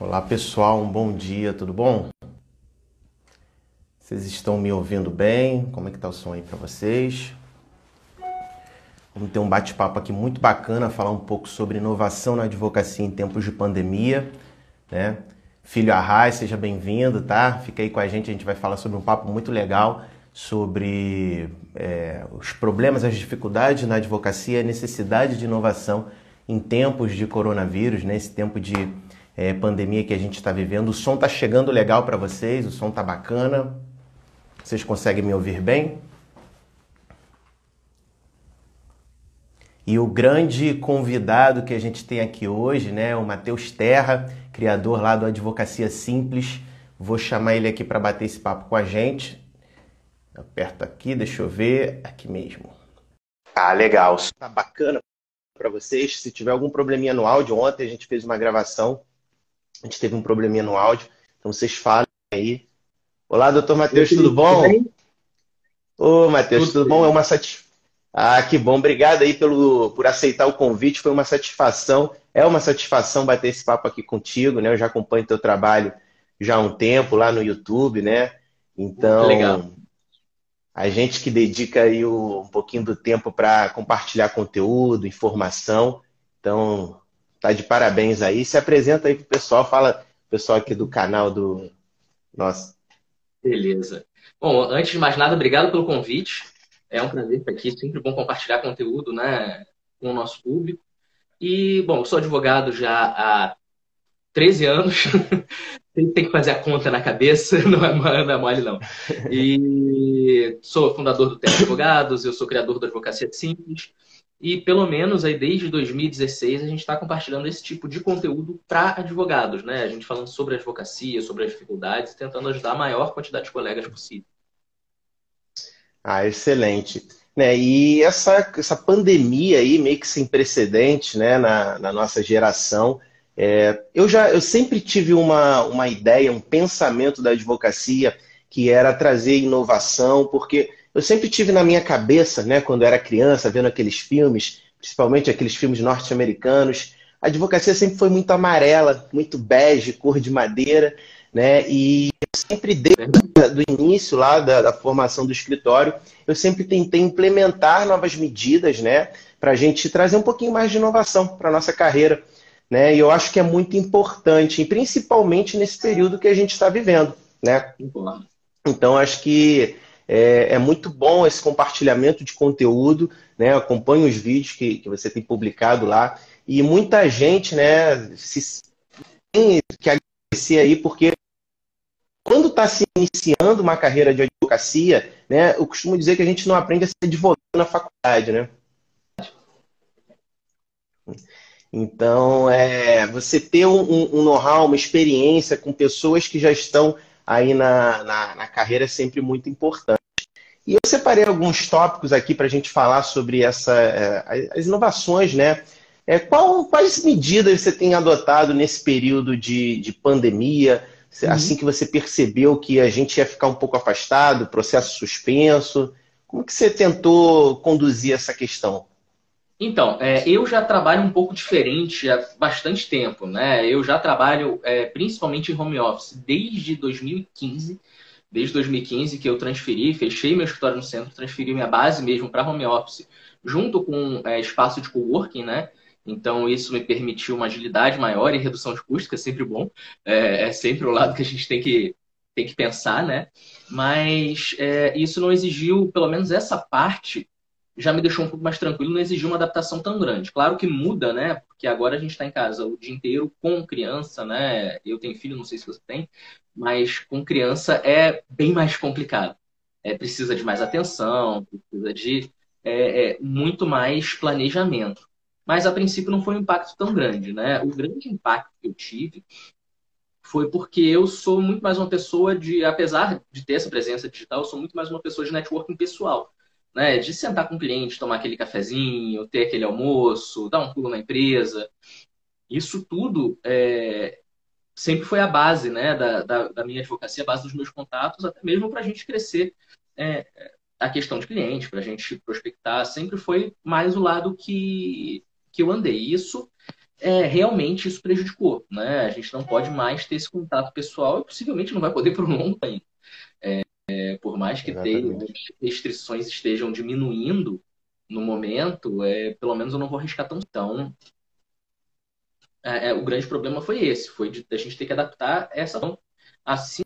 Olá pessoal, um bom dia, tudo bom? Vocês estão me ouvindo bem? Como é que tá o som aí para vocês? Vamos ter um bate-papo aqui muito bacana, falar um pouco sobre inovação na advocacia em tempos de pandemia, né? Filho Arraes, seja bem-vindo, tá? Fica aí com a gente, a gente vai falar sobre um papo muito legal sobre é, os problemas, as dificuldades na advocacia, a necessidade de inovação em tempos de coronavírus, nesse né? tempo de é, pandemia que a gente está vivendo. O som está chegando legal para vocês, o som está bacana. Vocês conseguem me ouvir bem? E o grande convidado que a gente tem aqui hoje, né, o Matheus Terra, criador lá do Advocacia Simples. Vou chamar ele aqui para bater esse papo com a gente. Aperto aqui, deixa eu ver, aqui mesmo. Ah, legal. Tá bacana para vocês. Se tiver algum probleminha no áudio, ontem a gente fez uma gravação a gente teve um probleminha no áudio, então vocês falem aí. Olá, doutor Matheus, tudo bom? Ô, Matheus, tudo, tudo bom? É uma satisfação. Ah, que bom. Obrigado aí pelo, por aceitar o convite. Foi uma satisfação. É uma satisfação bater esse papo aqui contigo, né? Eu já acompanho teu trabalho já há um tempo lá no YouTube, né? Então, Legal. a gente que dedica aí um pouquinho do tempo para compartilhar conteúdo, informação. Então, Tá de parabéns aí. Se apresenta aí pro pessoal, fala pessoal aqui do canal do nosso. Beleza. Bom, antes de mais nada, obrigado pelo convite. É um prazer estar aqui, sempre bom compartilhar conteúdo, né, com o nosso público. E, bom, eu sou advogado já há 13 anos. tem que fazer a conta na cabeça, não é, não é mole, não. E sou fundador do Terra Advogados, eu sou criador da Advocacia Simples. E pelo menos aí desde 2016 a gente está compartilhando esse tipo de conteúdo para advogados, né? A gente falando sobre a advocacia, sobre as dificuldades, tentando ajudar a maior quantidade de colegas possível. Ah, excelente. Né, e essa, essa pandemia aí, meio que sem precedente né, na, na nossa geração, é, eu já eu sempre tive uma, uma ideia, um pensamento da advocacia que era trazer inovação, porque eu sempre tive na minha cabeça, né, quando era criança, vendo aqueles filmes, principalmente aqueles filmes norte-americanos, a advocacia sempre foi muito amarela, muito bege, cor de madeira, né? E sempre desde o início lá da, da, formação do escritório, eu sempre tentei implementar novas medidas, né, para a gente trazer um pouquinho mais de inovação para nossa carreira, né? E eu acho que é muito importante, e principalmente nesse período que a gente está vivendo, né? Então acho que é, é, muito bom esse compartilhamento de conteúdo, né? Acompanhe os vídeos que, que você tem publicado lá. E muita gente, né, se tem que agradecer aí, porque quando está se iniciando uma carreira de advocacia, né, eu costumo dizer que a gente não aprende a ser advogado na faculdade, né? Então, é, você ter um, um know-how, uma experiência com pessoas que já estão aí na, na, na carreira é sempre muito importante. E eu separei alguns tópicos aqui para a gente falar sobre essa, é, as inovações, né? É, qual, quais medidas você tem adotado nesse período de, de pandemia, uhum. assim que você percebeu que a gente ia ficar um pouco afastado, processo suspenso? Como que você tentou conduzir essa questão? Então, é, eu já trabalho um pouco diferente há bastante tempo, né? Eu já trabalho é, principalmente em home office desde 2015. Desde 2015 que eu transferi, fechei meu escritório no centro, transferi minha base mesmo para home office, junto com é, espaço de coworking, né? Então, isso me permitiu uma agilidade maior e redução de custos, que é sempre bom. É, é sempre o lado que a gente tem que, tem que pensar, né? Mas é, isso não exigiu, pelo menos essa parte, já me deixou um pouco mais tranquilo, não exigiu uma adaptação tão grande. Claro que muda, né? Porque agora a gente está em casa o dia inteiro com criança, né? Eu tenho filho, não sei se você tem, mas com criança é bem mais complicado. É, precisa de mais atenção, precisa de é, é, muito mais planejamento. Mas a princípio não foi um impacto tão grande, né? O grande impacto que eu tive foi porque eu sou muito mais uma pessoa de, apesar de ter essa presença digital, eu sou muito mais uma pessoa de networking pessoal né? De sentar com o cliente, tomar aquele cafezinho, ter aquele almoço, dar um pulo na empresa. Isso tudo é, sempre foi a base né, da, da, da, minha advocacia, a base dos meus contatos, até mesmo para a gente crescer é, a questão de cliente, para a gente prospectar, sempre foi mais o lado que, que eu andei. Isso é, realmente isso prejudicou. Né? A gente não pode mais ter esse contato pessoal e possivelmente não vai poder por um longo tempo. É, por mais que tenha, restrições estejam diminuindo no momento, é, pelo menos eu não vou arriscar tão. Então, é, é, o grande problema foi esse, foi de, a gente ter que adaptar essa. Assim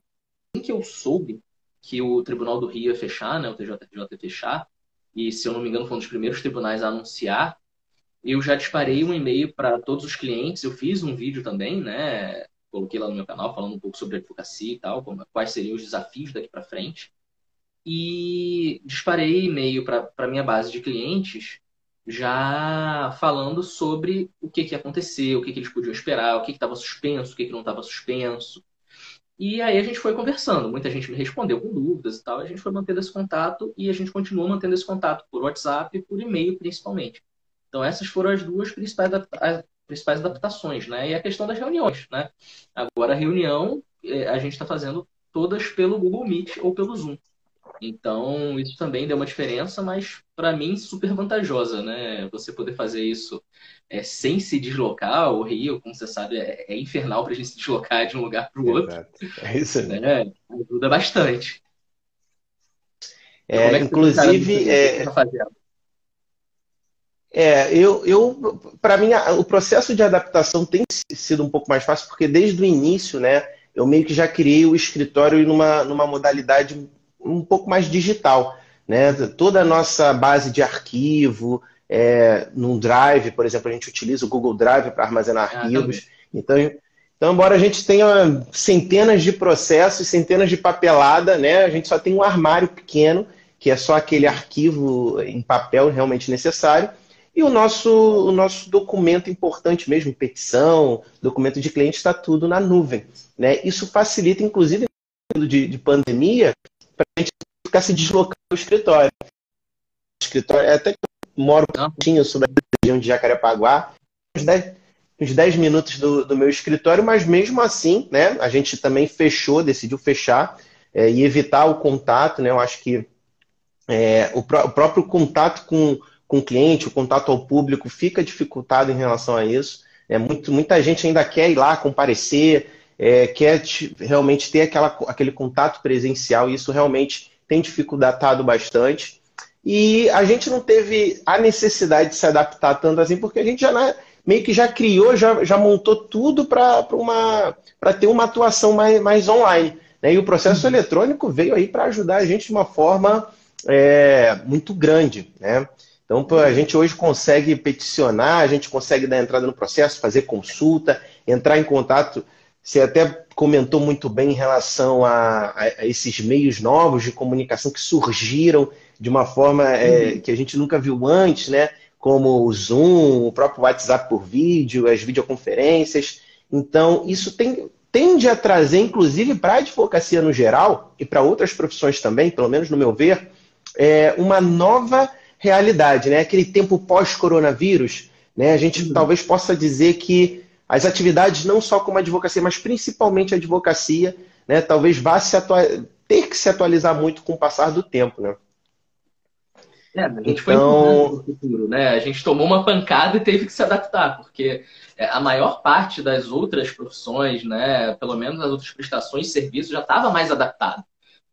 que eu soube que o Tribunal do Rio ia fechar, né, o TJJ ia fechar, e se eu não me engano foi um dos primeiros tribunais a anunciar, eu já disparei um e-mail para todos os clientes, eu fiz um vídeo também, né, coloquei lá no meu canal falando um pouco sobre advocacia e tal, como, quais seriam os desafios daqui para frente, e disparei e-mail para minha base de clientes já falando sobre o que, que ia acontecer, o que, que eles podiam esperar, o que estava suspenso, o que, que não estava suspenso. E aí a gente foi conversando, muita gente me respondeu com dúvidas e tal, a gente foi mantendo esse contato e a gente continua mantendo esse contato por WhatsApp e por e-mail principalmente. Então essas foram as duas principais, principais adaptações, né? E a questão das reuniões, né? Agora a reunião é, a gente está fazendo todas pelo Google Meet ou pelo Zoom. Então, isso também deu uma diferença, mas para mim super vantajosa, né? Você poder fazer isso é, sem se deslocar. O Rio, como você sabe, é, é infernal para a gente se deslocar de um lugar para o outro. É isso né? né? Ajuda bastante. É, é inclusive, é, é, eu, eu para mim, o processo de adaptação tem sido um pouco mais fácil, porque desde o início, né, eu meio que já criei o escritório numa, numa modalidade um pouco mais digital. Né? Toda a nossa base de arquivo, é, num Drive, por exemplo, a gente utiliza o Google Drive para armazenar ah, arquivos. Então, então, embora a gente tenha centenas de processos, centenas de papelada, né, a gente só tem um armário pequeno, que é só aquele arquivo em papel realmente necessário. E o nosso, o nosso documento importante mesmo, petição, documento de cliente, está tudo na nuvem. Né? Isso facilita, inclusive, de, de pandemia, para a gente ficar se deslocando do escritório. O escritório, é até que eu moro um pouquinho sobre a região de Jacarepaguá, uns 10, uns 10 minutos do, do, meu escritório, mas mesmo assim, né, a gente também fechou, decidiu fechar é, e evitar o contato, né, eu acho que é, o, pró o, próprio contato com, com o cliente, o contato ao público fica dificultado em relação a isso. É, muito, muita gente ainda quer ir lá comparecer, é, quer realmente ter aquela, aquele contato presencial, e isso realmente tem dificultado bastante. E a gente não teve a necessidade de se adaptar tanto assim, porque a gente já né, meio que já criou, já, já montou tudo para ter uma atuação mais, mais online. Né? E o processo eletrônico veio aí para ajudar a gente de uma forma é, muito grande. Né? Então, a gente hoje consegue peticionar, a gente consegue dar entrada no processo, fazer consulta, entrar em contato você até comentou muito bem em relação a, a esses meios novos de comunicação que surgiram de uma forma é, uhum. que a gente nunca viu antes, né? Como o Zoom, o próprio WhatsApp por vídeo, as videoconferências. Então, isso tem, tende a trazer, inclusive para a advocacia no geral e para outras profissões também, pelo menos no meu ver, é, uma nova realidade, né? Aquele tempo pós-coronavírus, né? A gente uhum. talvez possa dizer que as atividades não só como advocacia, mas principalmente a advocacia, né, talvez vá se ter que se atualizar muito com o passar do tempo, né? É, a gente então... foi futuro, né? A gente tomou uma pancada e teve que se adaptar, porque é, a maior parte das outras profissões, né, pelo menos as outras prestações de serviço, já estava mais adaptada.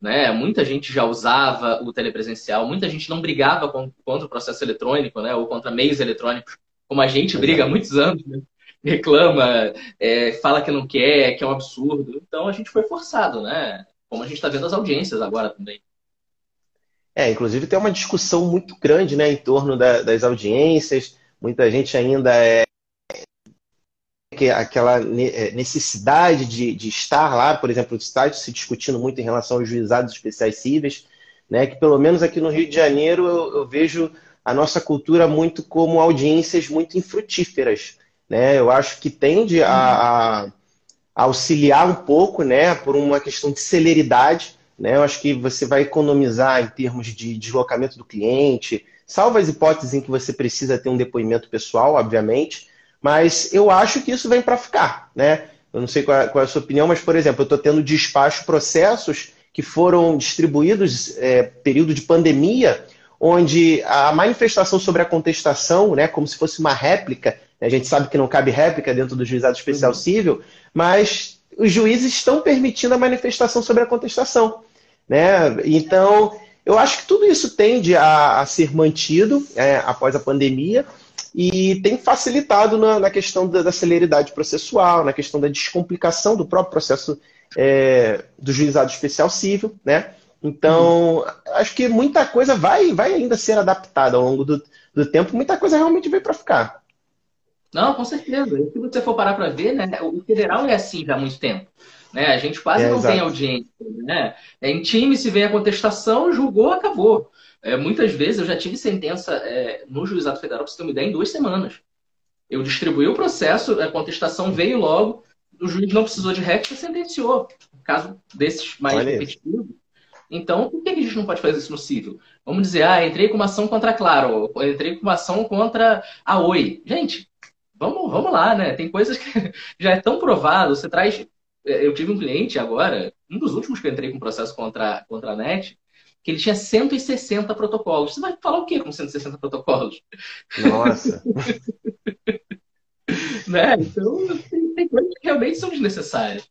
Né? Muita gente já usava o telepresencial, muita gente não brigava contra o processo eletrônico, né, ou contra meios eletrônicos, como a gente briga há muitos anos. Né? reclama, é, fala que não quer, que é um absurdo. Então a gente foi forçado, né? Como a gente está vendo as audiências agora também. É, inclusive tem uma discussão muito grande né, em torno da, das audiências. Muita gente ainda é aquela é, necessidade de, de estar lá, por exemplo, está se discutindo muito em relação aos juizados especiais cíveis, né, que pelo menos aqui no Rio de Janeiro eu, eu vejo a nossa cultura muito como audiências muito infrutíferas né? Eu acho que tende a, a auxiliar um pouco, né, por uma questão de celeridade, né? Eu acho que você vai economizar em termos de deslocamento do cliente, salvo as hipóteses em que você precisa ter um depoimento pessoal, obviamente, mas eu acho que isso vem para ficar, né? Eu não sei qual é, qual é, a sua opinião, mas, por exemplo, eu estou tendo despacho processos que foram distribuídos é, período de pandemia, onde a manifestação sobre a contestação, né, como se fosse uma réplica, A gente sabe que não cabe réplica dentro do juizado especial uhum. civil, mas os juízes estão permitindo a manifestação sobre a contestação. Né? Então, eu acho que tudo isso tende a, a ser mantido é, após a pandemia e tem facilitado na, na questão da, da, celeridade processual, na questão da descomplicação do próprio processo é, do juizado especial civil, né? Então, uhum. acho que muita coisa vai, vai ainda ser adaptada ao longo do, do tempo, muita coisa realmente veio para ficar. Não, com certeza. Se você for parar para ver, né, o federal é assim já há muito tempo. Né? A gente quase é, não exato. tem audiência. Né? É, em time, se vem a contestação, julgou, acabou. É, muitas vezes eu já tive sentença é, no juizado federal, para você ter uma ideia, em duas semanas. Eu distribuí o processo, a contestação veio logo, o juiz não precisou de réplica, sentenciou. Caso desses mais repetitivos. Então, por que a gente não pode fazer isso no civil? Vamos dizer, ah, entrei com uma ação contra a Claro, entrei com uma ação contra a Oi. Gente, vamos, vamos lá, né? Tem coisas que já é tão provado. Você traz. É, eu tive um cliente agora, um dos últimos que eu entrei com processo contra, contra a NET, que ele tinha 160 protocolos. Você vai falar o quê com 160 protocolos? Nossa! né? Então, tem, tem, coisas que realmente são desnecessárias.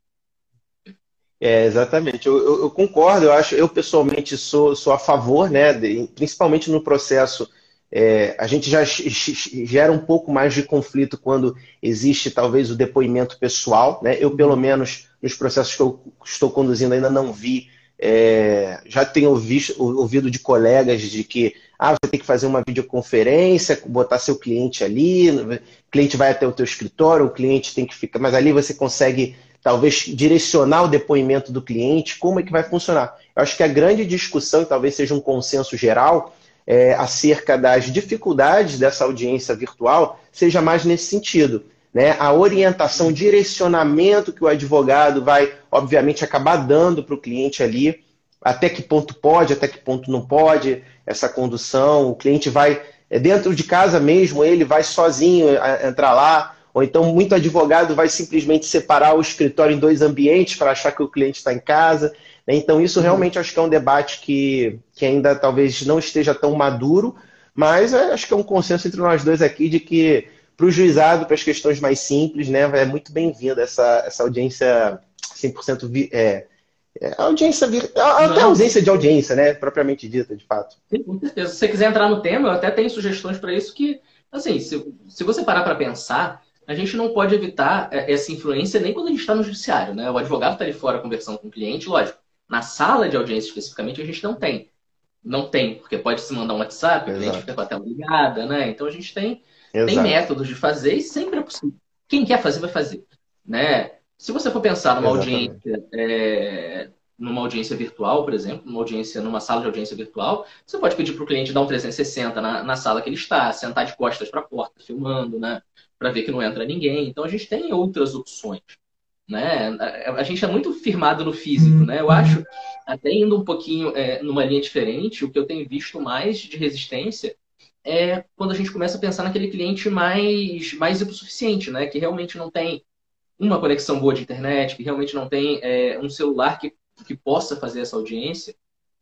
É, exatamente. Eu, eu, eu, concordo, eu acho, eu pessoalmente sou, sou a favor, né? De, principalmente no processo é, a gente já gera um pouco mais de conflito quando existe talvez o depoimento pessoal. Né? Eu, pelo menos, nos processos que eu estou conduzindo, ainda não vi. É, já tenho visto, ouvido de colegas de que ah, você tem que fazer uma videoconferência, botar seu cliente ali, o cliente vai até o teu escritório, o cliente tem que ficar, mas ali você consegue talvez direcionar o depoimento do cliente, como é que vai funcionar? Eu acho que a grande discussão, e talvez seja um consenso geral, é, acerca das dificuldades dessa audiência virtual seja mais nesse sentido. Né? A orientação, direcionamento que o advogado vai, obviamente, acabar dando para o cliente ali, até que ponto pode, até que ponto não pode essa condução. O cliente vai, é, dentro de casa mesmo, ele vai sozinho entrar lá, ou então muito advogado vai simplesmente separar o escritório em dois ambientes para achar que o cliente está em casa. Né? Então, isso uhum. realmente acho que é um debate que, que ainda talvez não esteja tão maduro, mas é, acho que é um consenso entre nós dois aqui de que para o juizado, para as questões mais simples, né, é muito bem-vinda essa, essa audiência 100% vi, é, é, audiência, até ausência de audiência, né, propriamente dita, de fato. Sim, com certeza. Se você quiser entrar no tema, eu até tenho sugestões para isso que, assim, se, se você parar para pensar, a gente não pode evitar é, essa influência nem quando a gente está no judiciário, né? O advogado está ali fora conversando com o cliente, lógico. Na sala de audiência, especificamente, a gente não tem. Não tem, porque pode se mandar um WhatsApp, a gente fica com a tela ligada, né? Então a gente tem, tem métodos de fazer e sempre é possível. Quem quer fazer, vai fazer. Né? Se você for pensar numa Exatamente. audiência, é, numa audiência virtual, por exemplo, numa audiência, numa sala de audiência virtual, você pode pedir para o cliente dar um 360 na, na sala que ele está, sentar de costas para a porta, filmando, né? Para ver que não entra ninguém. Então a gente tem outras opções né? A gente é muito firmado no físico, né? Eu acho, até indo um pouquinho é, numa linha diferente, o que eu tenho visto mais de resistência é quando a gente começa a pensar naquele cliente mais, mais hipossuficiente, né? Que realmente não tem uma conexão boa de internet, que realmente não tem é, um celular que, que possa fazer essa audiência.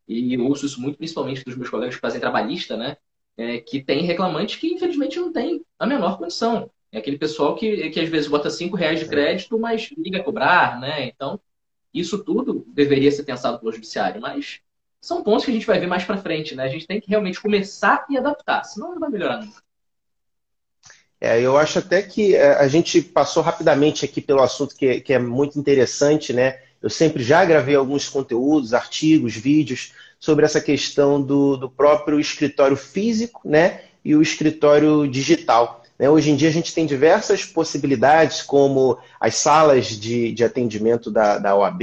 E eu ouço isso muito, principalmente dos meus colegas que fazem trabalhista, né? É, que tem reclamante que infelizmente não tem a menor condição. É aquele pessoal que, que às vezes bota 5 reais de é. crédito, mas liga a cobrar, né? Então, isso tudo deveria ser pensado pelo judiciário, mas são pontos que a gente vai ver mais para frente, né? A gente tem que realmente começar e adaptar, senão não vai melhorar nunca. É, eu acho até que é, a gente passou rapidamente aqui pelo assunto que, que é muito interessante, né? Eu sempre já gravei alguns conteúdos, artigos, vídeos sobre essa questão do, do próprio escritório físico, né? E o escritório digital. Né? Hoje em dia a gente tem diversas possibilidades, como as salas de, de atendimento da, da OAB,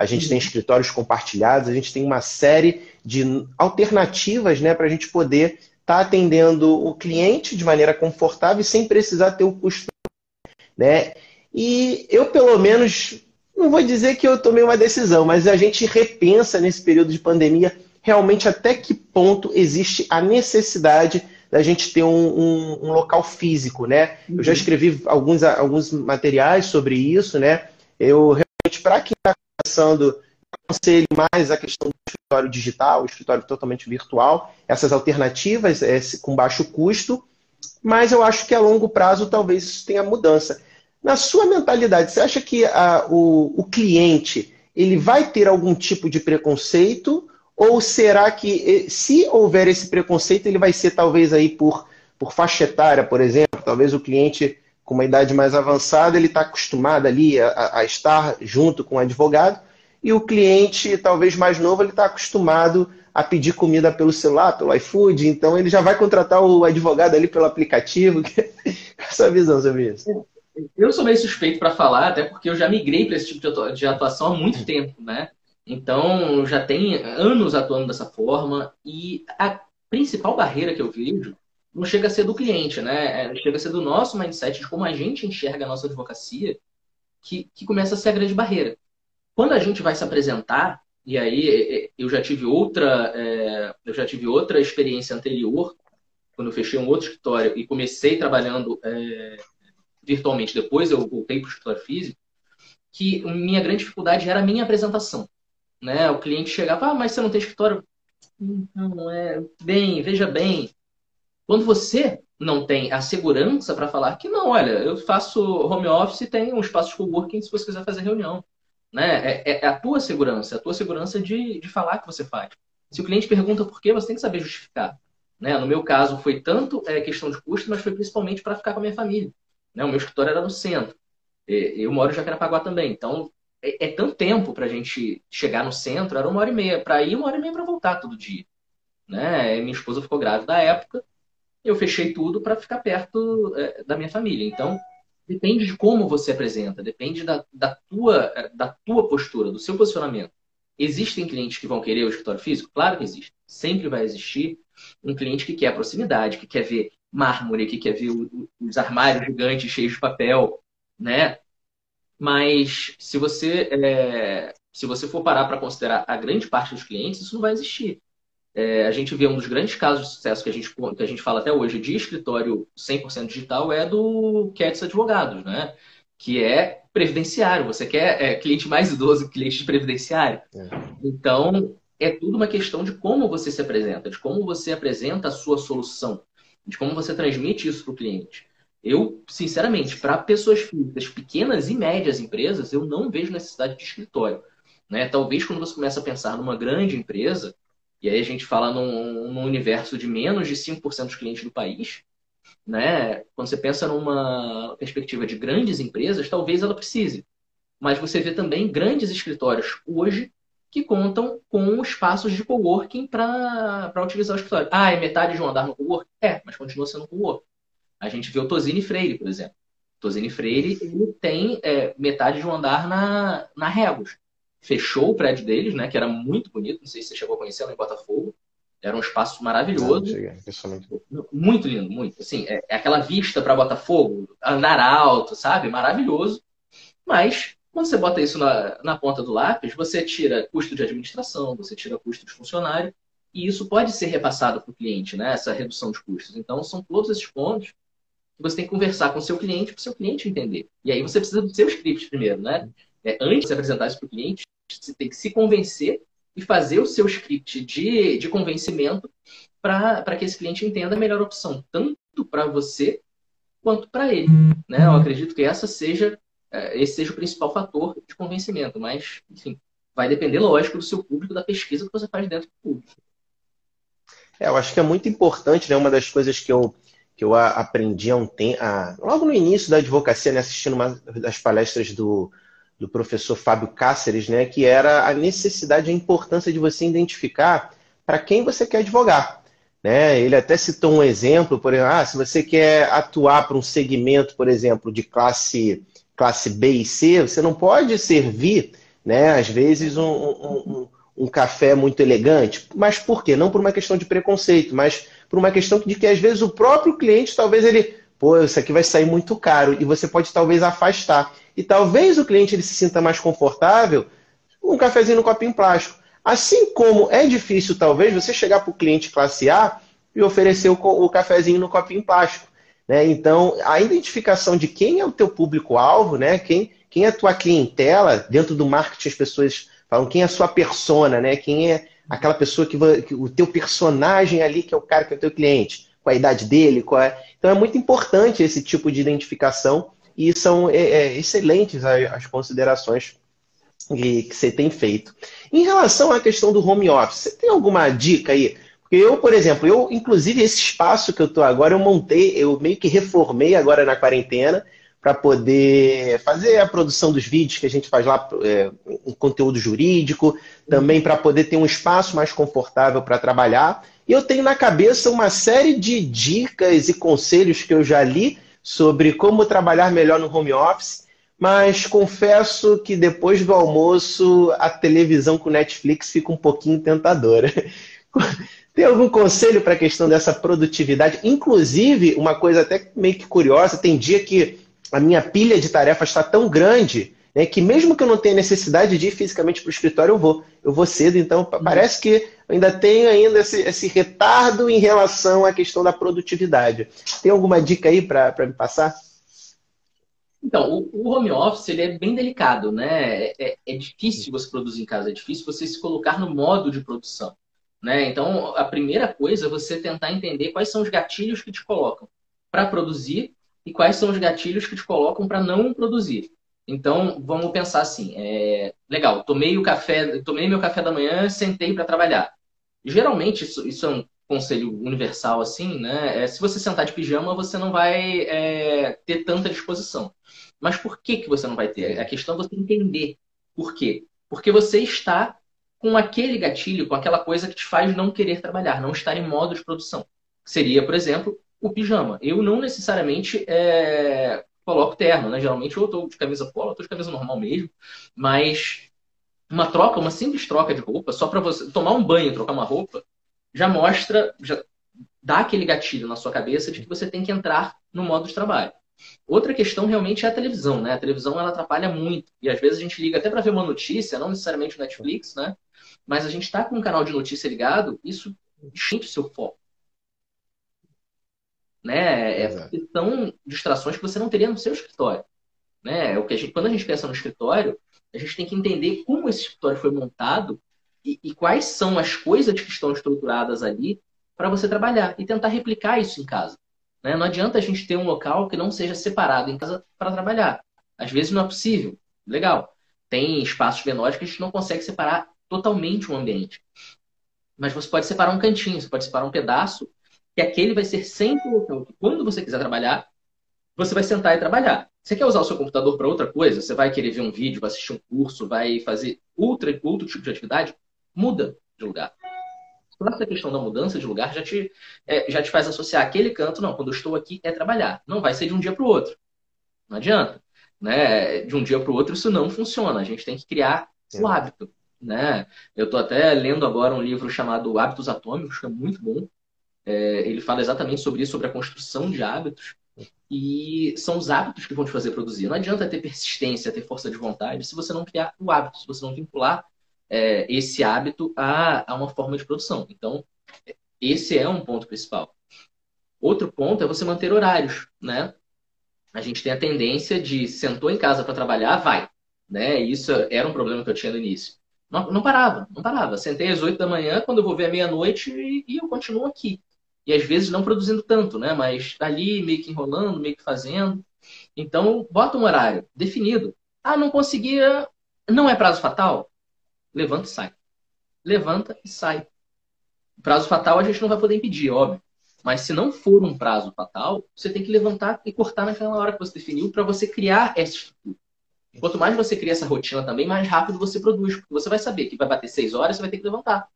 a gente uhum. tem escritórios compartilhados, a gente tem uma série de alternativas né, para a gente poder estar tá atendendo o cliente de maneira confortável e sem precisar ter o custo. Né? E eu, pelo menos, não vou dizer que eu tomei uma decisão, mas a gente repensa nesse período de pandemia realmente até que ponto existe a necessidade da gente ter um, um, um local físico, né? Uhum. Eu já uhum. escrevi alguns, alguns materiais sobre isso, né? Eu realmente, para quem está começando, aconselho mais a questão do escritório digital, escritório totalmente virtual, essas alternativas é, com baixo custo, mas eu acho que a longo prazo talvez isso tenha mudança. Na sua mentalidade, você acha que a, o, o cliente ele vai ter algum tipo de preconceito? Ou será que, se houver esse preconceito, ele vai ser talvez aí por, por faixa etária, por exemplo? Talvez o cliente com uma idade mais avançada, ele está acostumado ali a, a, estar junto com o advogado, e o cliente, talvez mais novo, ele está acostumado a pedir comida pelo celular, pelo iFood, então ele já vai contratar o advogado ali pelo aplicativo. Qual é a sua visão sobre isso? Eu sou meio suspeito para falar, até porque eu já migrei para esse tipo de atuação há muito tempo, né? Então, já tem anos atuando dessa forma e a principal barreira que eu vejo não chega a ser do cliente, né? É, chega a ser do nosso mindset, de como a gente enxerga a nossa advocacia, que, que começa a ser a grande barreira. Quando a gente vai se apresentar, e aí é, é, eu já tive outra, é, eu já tive outra experiência anterior, quando eu fechei um outro escritório e comecei trabalhando é, virtualmente, depois eu voltei para o escritório físico, que minha grande dificuldade era a minha apresentação. Né? O cliente chegava, ah, mas você não tem escritório? Não, é. Bem, veja bem. Quando você não tem a segurança para falar que não, olha, eu faço home office e tem um espaço de coworking se você quiser fazer reunião. Né? É, é, a tua segurança, é a tua segurança de, de falar que você faz. Se o cliente pergunta por quê, você tem que saber justificar. Né? No meu caso, foi tanto é, questão de custo, mas foi principalmente para ficar com a minha família. Né? O meu escritório era no centro. Eu moro em Jacarepaguá também. Então, é, é tanto tempo para a gente chegar no centro, era uma hora e meia para ir, uma hora e meia para voltar todo dia. Né? Minha esposa ficou grávida da época, eu fechei tudo para ficar perto é, da minha família. Então, depende de como você apresenta, depende da, da, tua, da tua postura, do seu posicionamento. Existem clientes que vão querer o escritório físico? Claro que existe. Sempre vai existir um cliente que quer proximidade, que quer ver mármore, que quer ver os armários gigantes cheios de papel, né? Mas se você, é, se você for parar para considerar a grande parte dos clientes, isso não vai existir. É, a gente vê um dos grandes casos de sucesso que a gente, que a gente fala até hoje de escritório 100% digital é do Cats Advogados, né? Que é previdenciário. Você quer é, cliente mais idoso que cliente de previdenciário. É. Então, é tudo uma questão de como você se apresenta, de como você apresenta a sua solução, de como você transmite isso para o cliente. Eu, sinceramente, para pessoas físicas, pequenas e médias empresas, eu não vejo necessidade de escritório. Né? Talvez quando você começa a pensar numa grande empresa, e aí a gente fala num, num universo de menos de 5% dos clientes do país, né? quando você pensa numa perspectiva de grandes empresas, talvez ela precise. Mas você vê também grandes escritórios hoje que contam com espaços de coworking para utilizar o escritório. Ah, é metade de um andar no coworking? É, mas continua sendo coworking. A gente vê o Tosini Freire, por exemplo. Tosini Freire ele tem é, metade de um andar na, na Regos. Fechou o prédio deles, né, que era muito bonito, não sei se você chegou a conhecer lá em Botafogo. Era um espaço maravilhoso. Não, muito lindo, muito. Assim, é, é aquela vista para Botafogo, andar alto, sabe? Maravilhoso. Mas, quando você bota isso na, na ponta do lápis, você tira custo de administração, você tira custo de funcionário, e isso pode ser repassado para o cliente, né? Essa redução de custos. Então, são todos esses pontos você tem que conversar com o seu cliente para o seu cliente entender. E aí você precisa do seu script primeiro, né? É, antes de apresentar isso para o cliente, você tem que se convencer e fazer o seu script de, de convencimento para que esse cliente entenda a melhor opção, tanto para você quanto para ele. Né? Eu acredito que essa seja, é, esse seja o principal fator de convencimento, mas, enfim, vai depender, lógico, do seu público, da pesquisa que você faz dentro do público. É, eu acho que é muito importante, né? Uma das coisas que eu que eu aprendi há um tempo, logo no início da advocacia, né, assistindo uma das palestras do, do professor Fábio Cáceres, né, que era a necessidade a importância de você identificar para quem você quer advogar. Né? Ele até citou um exemplo, por exemplo, ah, se você quer atuar para um segmento, por exemplo, de classe, classe B e C, você não pode servir, né, às vezes, um, um, um, um café muito elegante. Mas por quê? Não por uma questão de preconceito, mas por uma questão de que às vezes o próprio cliente, talvez ele, pô, isso aqui vai sair muito caro e você pode talvez afastar. E talvez o cliente ele se sinta mais confortável um cafezinho no copinho plástico. Assim como é difícil, talvez, você chegar para o cliente classe A e oferecer o, o cafezinho no copinho plástico. Né? Então, a identificação de quem é o teu público-alvo, né? quem, quem é a tua clientela, dentro do marketing as pessoas falam quem é a sua persona, né? quem é aquela pessoa que, que, o teu personagem ali, que é o cara que é o teu cliente. qual a idade dele, qual é... Então é muito importante esse tipo de identificação e são é, é, excelentes as, considerações que, que você tem feito. Em relação à questão do home office, você tem alguma dica aí? Porque eu, por exemplo, eu, inclusive, esse espaço que eu estou agora, eu montei, eu meio que reformei agora na quarentena para poder fazer a produção dos vídeos que a gente faz lá, é, um conteúdo jurídico, também para poder ter um espaço mais confortável para trabalhar. E eu tenho na cabeça uma série de dicas e conselhos que eu já li sobre como trabalhar melhor no home office, mas confesso que depois do almoço a televisão com Netflix fica um pouquinho tentadora. Tem algum conselho para a questão dessa produtividade? Inclusive, uma coisa até meio que curiosa, tem dia que a minha pilha de tarefas está tão grande né, que mesmo que eu não tenha necessidade de ir fisicamente para o escritório, eu vou. Eu vou cedo, então parece que ainda tenho ainda esse, esse retardo em relação à questão da produtividade. Tem alguma dica aí para me passar? Então, o, o, home office ele é bem delicado, né? É, é, difícil você produzir em casa, é difícil você se colocar no modo de produção. Né? Então, a primeira coisa é você tentar entender quais são os gatilhos que te colocam para produzir e quais são os gatilhos que te colocam para não produzir. Então, vamos pensar assim: é, legal, tomei o café, tomei meu café da manhã, sentei para trabalhar. Geralmente, isso, isso, é um conselho universal, assim, né? É, se você sentar de pijama, você não vai é, ter tanta disposição. Mas por que, que você não vai ter? A questão é você entender por quê. Porque você está com aquele gatilho, com aquela coisa que te faz não querer trabalhar, não estar em modo de produção. Seria, por exemplo, o pijama. Eu não necessariamente é, coloco terno, né? Geralmente eu estou de camisa polo, estou de camisa normal mesmo, mas uma troca, uma simples troca de roupa, só para você tomar um banho, trocar uma roupa, já mostra, já dá aquele gatilho na sua cabeça de que você tem que entrar no modo de trabalho. Outra questão realmente é a televisão, né? A televisão ela atrapalha muito e às vezes a gente liga até para ver uma notícia, não necessariamente o Netflix, né? Mas a gente está com um canal de notícia ligado, isso enche o seu foco. Né? É, são distrações que você não teria no seu escritório. Né? É o que a gente, quando a gente pensa no escritório, a gente tem que entender como esse escritório foi montado e, e quais são as coisas que estão estruturadas ali para você trabalhar e tentar replicar isso em casa. Né? Não adianta a gente ter um local que não seja separado em casa para trabalhar. Às vezes não é possível. Legal. Tem espaços menores que a gente não consegue separar totalmente um ambiente. Mas você pode separar um cantinho, você pode separar um pedaço, que aquele vai ser sempre o local que, quando você quiser trabalhar, você vai sentar e trabalhar. Você quer usar o seu computador para outra coisa? Você vai querer ver um vídeo, vai assistir um curso, vai fazer outra, outro tipo de atividade? Muda de lugar. Só essa questão da mudança de lugar já te, é, já te faz associar aquele canto, não, quando eu estou aqui é trabalhar. Não vai ser de um dia para o outro. Não adianta. Né? De um dia para o outro isso não funciona. A gente tem que criar o hábito. Né? Eu estou até lendo agora um livro chamado Hábitos Atômicos, que é muito bom. É, ele fala exatamente sobre isso, sobre a construção de hábitos. E são os hábitos que vão te fazer produzir. Não adianta ter persistência, ter força de vontade, se você não criar o hábito, se você não vincular é, esse hábito a, a uma forma de produção. Então, esse é um ponto principal. Outro ponto é você manter horários, né? A gente tem a tendência de sentou em casa para trabalhar, vai, né? Isso era um problema que eu tinha no início. Não, não parava, não parava. Sentei às 8 da manhã, quando eu vou ver meia-noite e, e eu continuo aqui. E às vezes não produzindo tanto, né? Mas ali, meio que enrolando, meio que fazendo. Então, bota um horário definido. Ah, não conseguia. Não é prazo fatal? Levanta e sai. Levanta e sai. Prazo fatal a gente não vai poder impedir, óbvio. Mas se não for um prazo fatal, você tem que levantar e cortar naquela hora que você definiu para você criar essa estrutura. Quanto mais você cria essa rotina também, mais rápido você produz. Porque você vai saber que vai bater seis horas, você vai ter que levantar.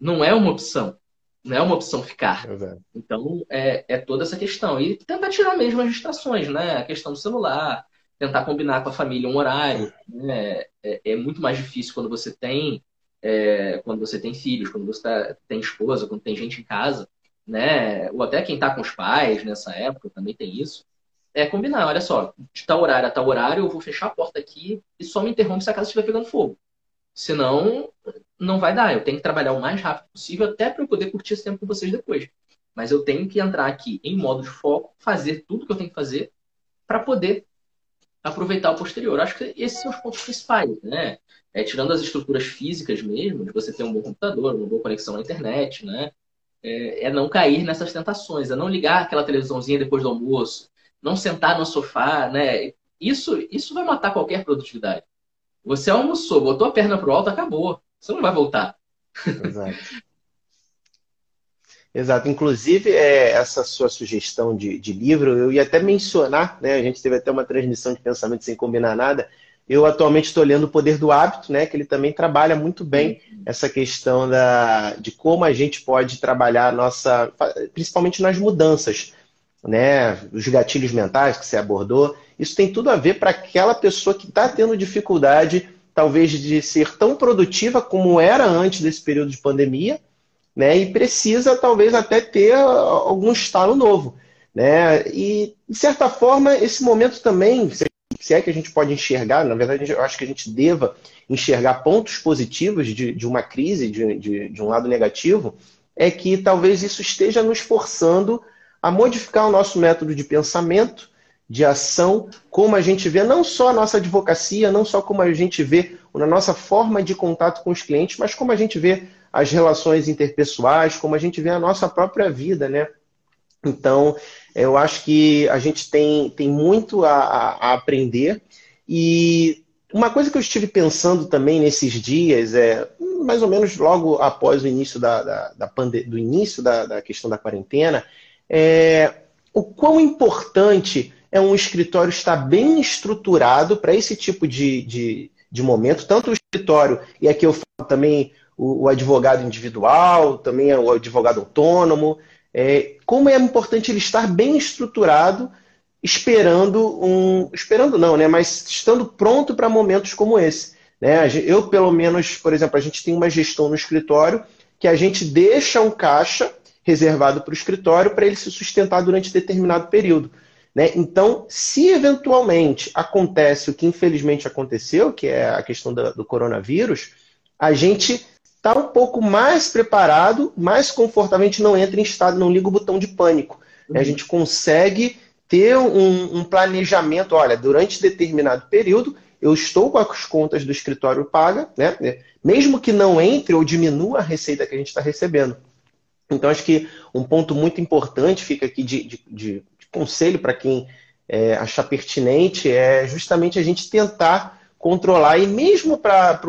Não é uma opção. Não é uma opção ficar. É então, é, é toda essa questão. E tentar tirar mesmo as distrações, né? A questão do celular, tentar combinar com a família um horário. Né? É, é muito mais difícil quando você tem é, quando você tem filhos, quando você tá, tem esposa, quando tem gente em casa, né? Ou até quem está com os pais nessa época também tem isso é combinar, olha só, de tal horário a tal horário eu vou fechar a porta aqui e só me interrompe se a casa estiver pegando fogo. Senão, não vai dar. Eu tenho que trabalhar o mais rápido possível até para eu poder curtir esse tempo com vocês depois. Mas eu tenho que entrar aqui em modo de foco, fazer tudo que eu tenho que fazer para poder aproveitar o posterior. Acho que esses são os pontos principais, né? É, tirando as estruturas físicas mesmo, de você ter um bom computador, uma boa conexão à internet, né? é, é, não cair nessas tentações, é não ligar aquela televisãozinha depois do almoço, não sentar no sofá, né? Isso, isso vai matar qualquer produtividade. Você almoçou, botou a perna pro alto, acabou. Você não vai voltar. Exato. Exato. Inclusive, é, essa sua sugestão de, de, livro, eu ia até mencionar, né? A gente teve até uma transmissão de pensamento sem combinar nada. Eu atualmente estou lendo O Poder do Hábito, né? Que ele também trabalha muito bem essa questão da, de como a gente pode trabalhar a nossa, principalmente nas mudanças, né? Os gatilhos mentais que você abordou. Isso tem tudo a ver para aquela pessoa que está tendo dificuldade, talvez, de ser tão produtiva como era antes desse período de pandemia né? E precisa talvez até ter algum estalo novo, né? E de certa forma esse momento também, se é que a gente pode enxergar, na verdade eu acho que a gente deva enxergar pontos positivos de, de uma crise, de, de, de um lado negativo, é que talvez isso esteja nos forçando a modificar o nosso método de pensamento, de ação, como a gente vê não só a nossa advocacia, não só como a gente vê na nossa forma de contato com os clientes, mas como a gente vê as relações interpessoais, como a gente vê a nossa própria vida, né? Então, eu acho que a gente tem, tem muito a, a aprender. E uma coisa que eu estive pensando também nesses dias, é mais ou menos logo após o início da, da, da do início da, da questão da quarentena, é o quão importante é um escritório estar bem estruturado para esse tipo de, de, de momento, tanto o escritório, e aqui eu falo também o, o advogado individual, também o advogado autônomo. É, como é importante ele estar bem estruturado, esperando um. Esperando não, né? Mas estando pronto para momentos como esse. Né? Eu, pelo menos, por exemplo, a gente tem uma gestão no escritório que a gente deixa um caixa reservado para o escritório para ele se sustentar durante determinado período. Né? Então, se eventualmente acontece o que infelizmente aconteceu, que é a questão do, do coronavírus, a gente está um pouco mais preparado, mais confortável, a gente não entra em estado, não liga o botão de pânico. Uhum. A gente consegue ter um, um, planejamento, olha, durante determinado período, eu estou com as contas do escritório paga, né? Mesmo que não entre ou diminua a receita que a gente está recebendo. Então, acho que um ponto muito importante fica aqui de, de, de, de conselho para quem é, achar pertinente é justamente a gente tentar controlar. E mesmo para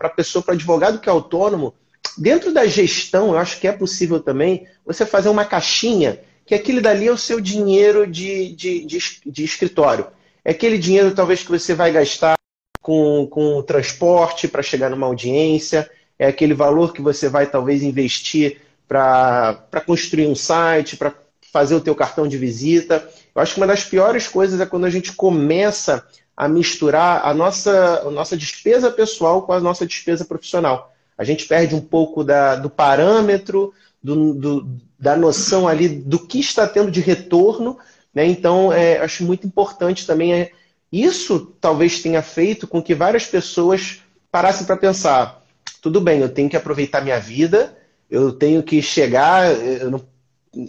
a pessoa, para advogado que é autônomo, dentro da gestão, eu acho que é possível também você fazer uma caixinha, que aquele dali é o seu dinheiro de, de, de, de escritório. É aquele dinheiro, talvez, que você vai gastar com, com o transporte para chegar numa audiência, é aquele valor que você vai, talvez, investir para construir um site, para fazer o teu cartão de visita. Eu acho que uma das piores coisas é quando a gente começa a misturar a nossa, a nossa despesa pessoal com a nossa despesa profissional. A gente perde um pouco da, do parâmetro, do, do, da noção ali do que está tendo de retorno. Né? Então, é, acho muito importante também. É, isso talvez tenha feito com que várias pessoas parassem para pensar: tudo bem, eu tenho que aproveitar minha vida, eu tenho que chegar, não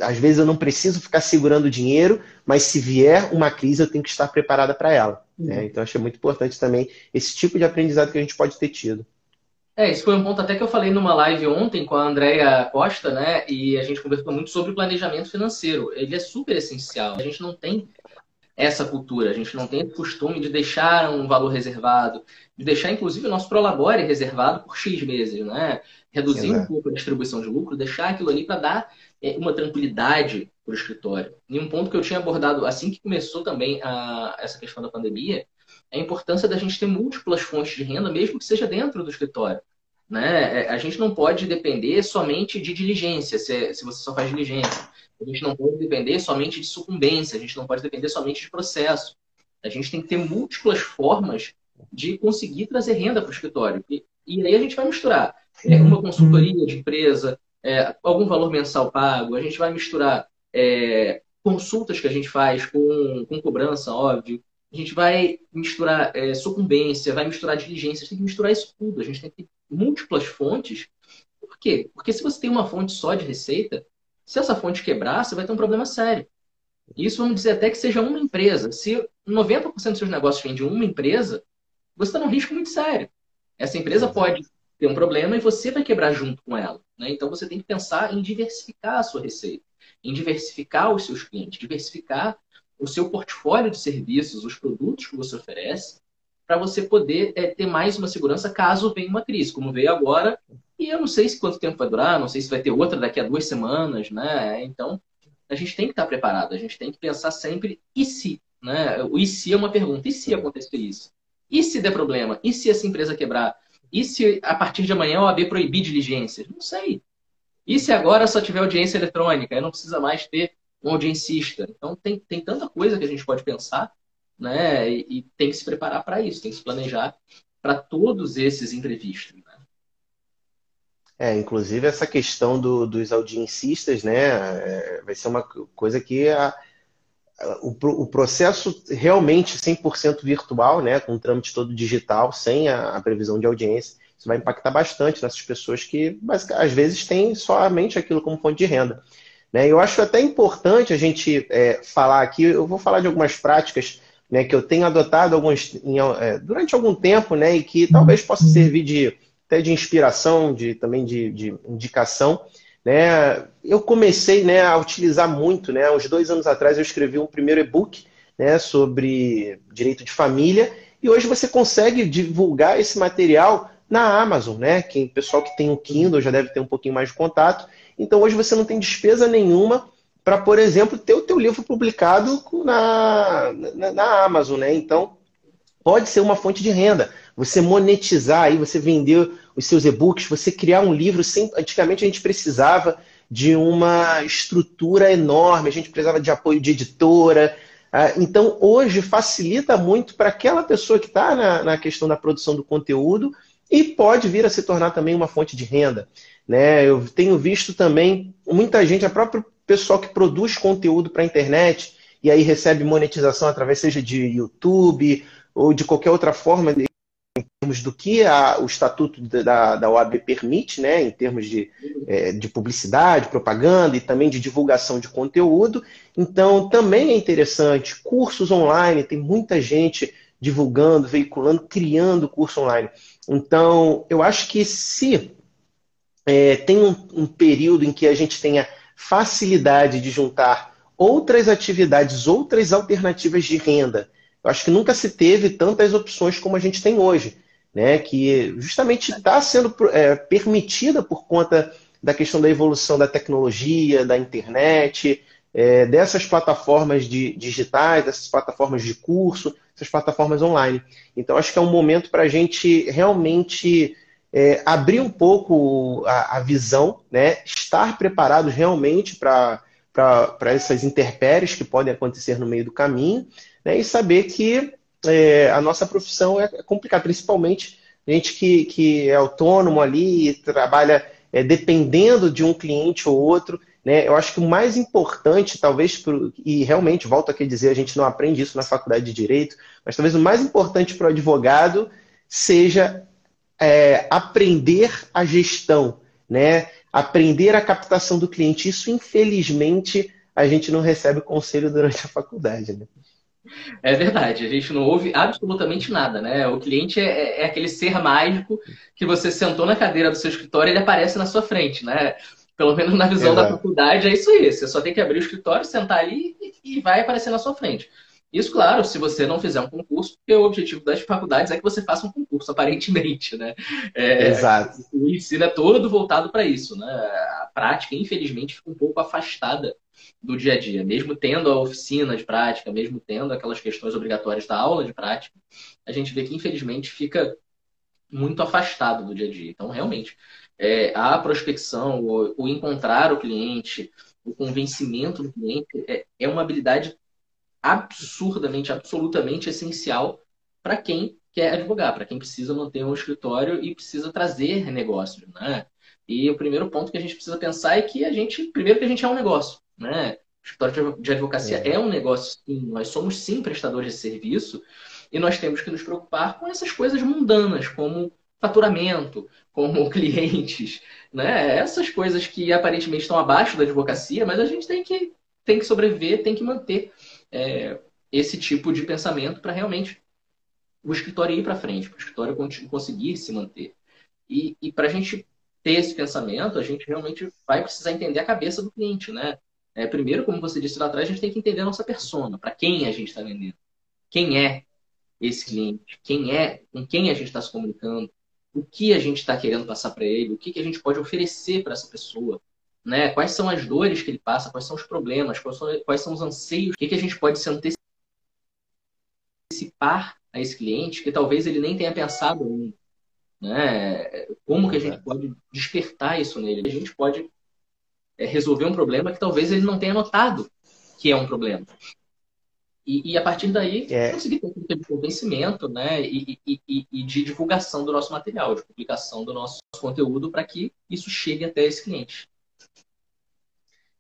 às vezes eu não preciso ficar segurando dinheiro, mas se vier uma crise, eu tenho que estar preparada para ela. Uhum. Né? Então, acho muito importante também esse tipo de aprendizado que a gente pode ter tido. É, esse foi um ponto até que eu falei numa live ontem com a Andrea Costa, né? E a gente conversou muito sobre planejamento financeiro. Ele é super essencial. A gente não tem essa cultura, a gente não tem o costume de deixar um valor reservado, de deixar inclusive o nosso prolabore reservado por X meses, né? Reduzir Exato. um pouco a distribuição de lucro, deixar aquilo ali para dar é, uma tranquilidade para o escritório. E um ponto que eu tinha abordado assim que começou também a, essa questão da pandemia é a importância da gente ter múltiplas fontes de renda, mesmo que seja dentro do escritório. Né? É, a gente não pode depender somente de diligência, se, se você só faz diligência. A gente não pode depender somente de sucumbência, a gente não pode depender somente de processo. A gente tem que ter múltiplas formas de conseguir trazer renda para o escritório. E, e, aí a gente vai misturar é, uma consultoria de empresa, é, algum valor mensal pago, a gente vai misturar é, consultas que a gente faz com, com cobrança, óbvio. A gente vai misturar é, sucumbência, vai misturar diligência, tem que misturar isso tudo. A gente tem que ter múltiplas fontes. Por quê? Porque se você tem uma fonte só de receita, se essa fonte quebrar, você vai ter um problema sério. Isso vamos dizer até que seja uma empresa. Se 90% dos seus negócios vêm de uma empresa, você está num risco muito sério. Essa empresa pode ter um problema e você vai quebrar junto com ela. Né? Então você tem que pensar em diversificar a sua receita, em diversificar os seus clientes, diversificar o seu portfólio de serviços, os produtos que você oferece, para você poder é, ter mais uma segurança caso venha uma crise, como veio agora. E eu não sei se quanto tempo vai durar, não sei se vai ter outra daqui a duas semanas, né? Então, a gente tem que estar preparado, a gente tem que pensar sempre e se, né? O e se é uma pergunta, e se acontecer isso? E se der problema? E se essa empresa quebrar? E se a partir de amanhã o AB proibir diligências? Não sei. E se agora só tiver audiência eletrônica? Eu não precisa mais ter um audiencista. Então tem, tem tanta coisa que a gente pode pensar, né? E, e tem que se preparar para isso, tem que se planejar para todos esses imprevistos. Né? É, inclusive essa questão do, dos audiencistas, né? É, vai ser uma coisa que a, o, o, processo realmente 100% virtual, né, com o trâmite todo digital, sem a, a, previsão de audiência, isso vai impactar bastante nessas pessoas que às vezes têm somente aquilo como fonte de renda. Né? Eu acho até importante a gente é, falar aqui, eu vou falar de algumas práticas né, que eu tenho adotado alguns, em, é, durante algum tempo né, e que talvez possa servir de, até de inspiração, de, também de, de indicação né? Eu comecei né, a utilizar muito, né? Uns dois anos atrás eu escrevi um primeiro e-book né, sobre direito de família e hoje você consegue divulgar esse material na Amazon, né? Quem pessoal que tem o Kindle já deve ter um pouquinho mais de contato. Então hoje você não tem despesa nenhuma para, por exemplo, ter o teu livro publicado na, na, na Amazon, né? Então pode ser uma fonte de renda. Você monetizar aí, você vender os seus e-books, você criar um livro sem. Antigamente a gente precisava de uma estrutura enorme, a gente precisava de apoio de editora. Ah, então, hoje facilita muito para aquela pessoa que está na, na questão da produção do conteúdo e pode vir a se tornar também uma fonte de renda. Né? Eu tenho visto também muita gente, a própria pessoal que produz conteúdo para a internet e aí recebe monetização através seja de YouTube ou de qualquer outra forma termos do que a, o estatuto da, da OAB permite, né, em termos de, é, de publicidade, propaganda e também de divulgação de conteúdo. Então, também é interessante. Cursos online, tem muita gente divulgando, veiculando, criando curso online. Então, eu acho que se é, tem um, um período em que a gente tenha facilidade de juntar outras atividades, outras alternativas de renda, eu acho que nunca se teve tantas opções como a gente tem hoje né, que justamente está sendo é, permitida por conta da questão da evolução da tecnologia, da internet, é, dessas plataformas de, digitais, dessas plataformas de curso, essas plataformas online. Então, acho que é um momento para a gente realmente é, abrir um pouco a, a, visão, né, estar preparados realmente para essas intempéries que podem acontecer no meio do caminho, né, e saber que é, a nossa profissão é complicada, principalmente gente que, que é autônomo ali trabalha é, dependendo de um cliente ou outro. Né? Eu acho que o mais importante, talvez, pro, e realmente, volto aqui a dizer, a gente não aprende isso na faculdade de Direito, mas talvez o mais importante para o advogado seja é, aprender a gestão, né? aprender a captação do cliente. Isso, infelizmente, a gente não recebe conselho durante a faculdade. Né? É verdade, a gente não ouve absolutamente nada, né? O cliente é, é, é aquele ser mágico que você sentou na cadeira do seu escritório e ele aparece na sua frente, né? Pelo menos na visão Exato. da faculdade é isso aí. Você só tem que abrir o escritório, sentar ali e, e vai aparecer na sua frente. Isso, claro, se você não fizer um concurso, porque o objetivo das faculdades é que você faça um concurso, aparentemente, né? É, Exato. O ensino é todo voltado para isso, né? A prática, infelizmente, fica um pouco afastada do dia a dia. Mesmo tendo a oficina de prática, mesmo tendo aquelas questões obrigatórias da aula de prática, a gente vê que, infelizmente, fica muito afastado do dia a dia. Então, realmente, é, a prospecção, o, o, encontrar o cliente, o convencimento do cliente é, é uma habilidade absurdamente, absolutamente essencial para quem quer advogar, para quem precisa manter um escritório e precisa trazer negócio, né? E o primeiro ponto que a gente precisa pensar é que a gente, primeiro que a gente é um negócio, né? O escritório de advocacia é. é um negócio, sim. Nós somos, sim, prestadores de serviço e nós temos que nos preocupar com essas coisas mundanas, como faturamento, como clientes, né? Essas coisas que aparentemente estão abaixo da advocacia, mas a gente tem que, tem que sobreviver, tem que manter é, esse tipo de pensamento para realmente o escritório ir para frente, para o escritório conseguir se manter. E, e para a gente ter esse pensamento, a gente realmente vai precisar entender a cabeça do cliente, né? É, primeiro, como você disse lá atrás, a gente tem que entender a nossa persona, para quem a gente está vendendo. Quem é esse cliente? Quem é, com quem a gente está se comunicando? O que a gente está querendo passar para ele? O que, que a gente pode oferecer para essa pessoa? Né? Quais são as dores que ele passa? Quais são os problemas? Quais são, quais são os anseios? O que, que a gente pode se antecipar a esse cliente que talvez ele nem tenha pensado ainda? Né? Como que a gente pode despertar isso nele? A gente pode resolver um problema que talvez ele não tenha notado que é um problema. E, e a partir daí, é. conseguir ter um tipo de convencimento né? E, e, e, de divulgação do nosso material, de publicação do nosso conteúdo para que isso chegue até esse cliente.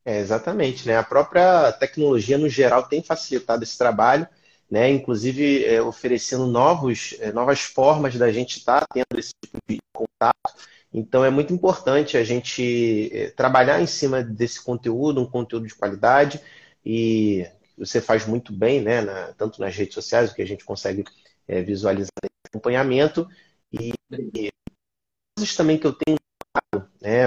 É, exatamente. Né? A própria tecnologia, no geral, tem facilitado esse trabalho, né? inclusive é, oferecendo novos, é, novas formas da gente estar tá tendo esse tipo de contato então é muito importante a gente eh, trabalhar em cima desse conteúdo, um conteúdo de qualidade, e você faz muito bem, né, na, tanto nas redes sociais, o que a gente consegue é, visualizar acompanhamento, e, e coisas também que eu tenho né,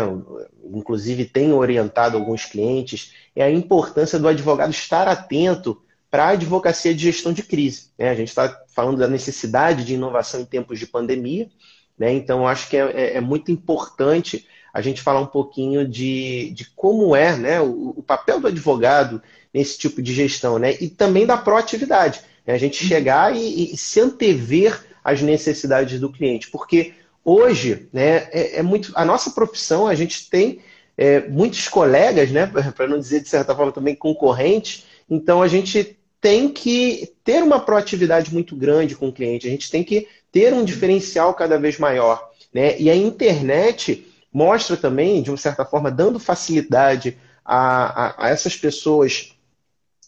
inclusive tenho orientado alguns clientes, é a importância do advogado estar atento para a advocacia de gestão de crise. Né? A gente está falando da necessidade de inovação em tempos de pandemia, né? Então, acho que é, é, é, muito importante a gente falar um pouquinho de, de como é né, o, o, papel do advogado nesse tipo de gestão, né? E também da proatividade. Né? A gente chegar e, e, se antever às necessidades do cliente. Porque hoje, né, é, é muito. A nossa profissão, a gente tem é, muitos colegas, né? Para não dizer de certa forma também concorrentes, então a gente tem que ter uma proatividade muito grande com o cliente, a gente tem que ter um diferencial cada vez maior. Né? E a internet mostra também, de uma certa forma, dando facilidade a, a, a essas pessoas.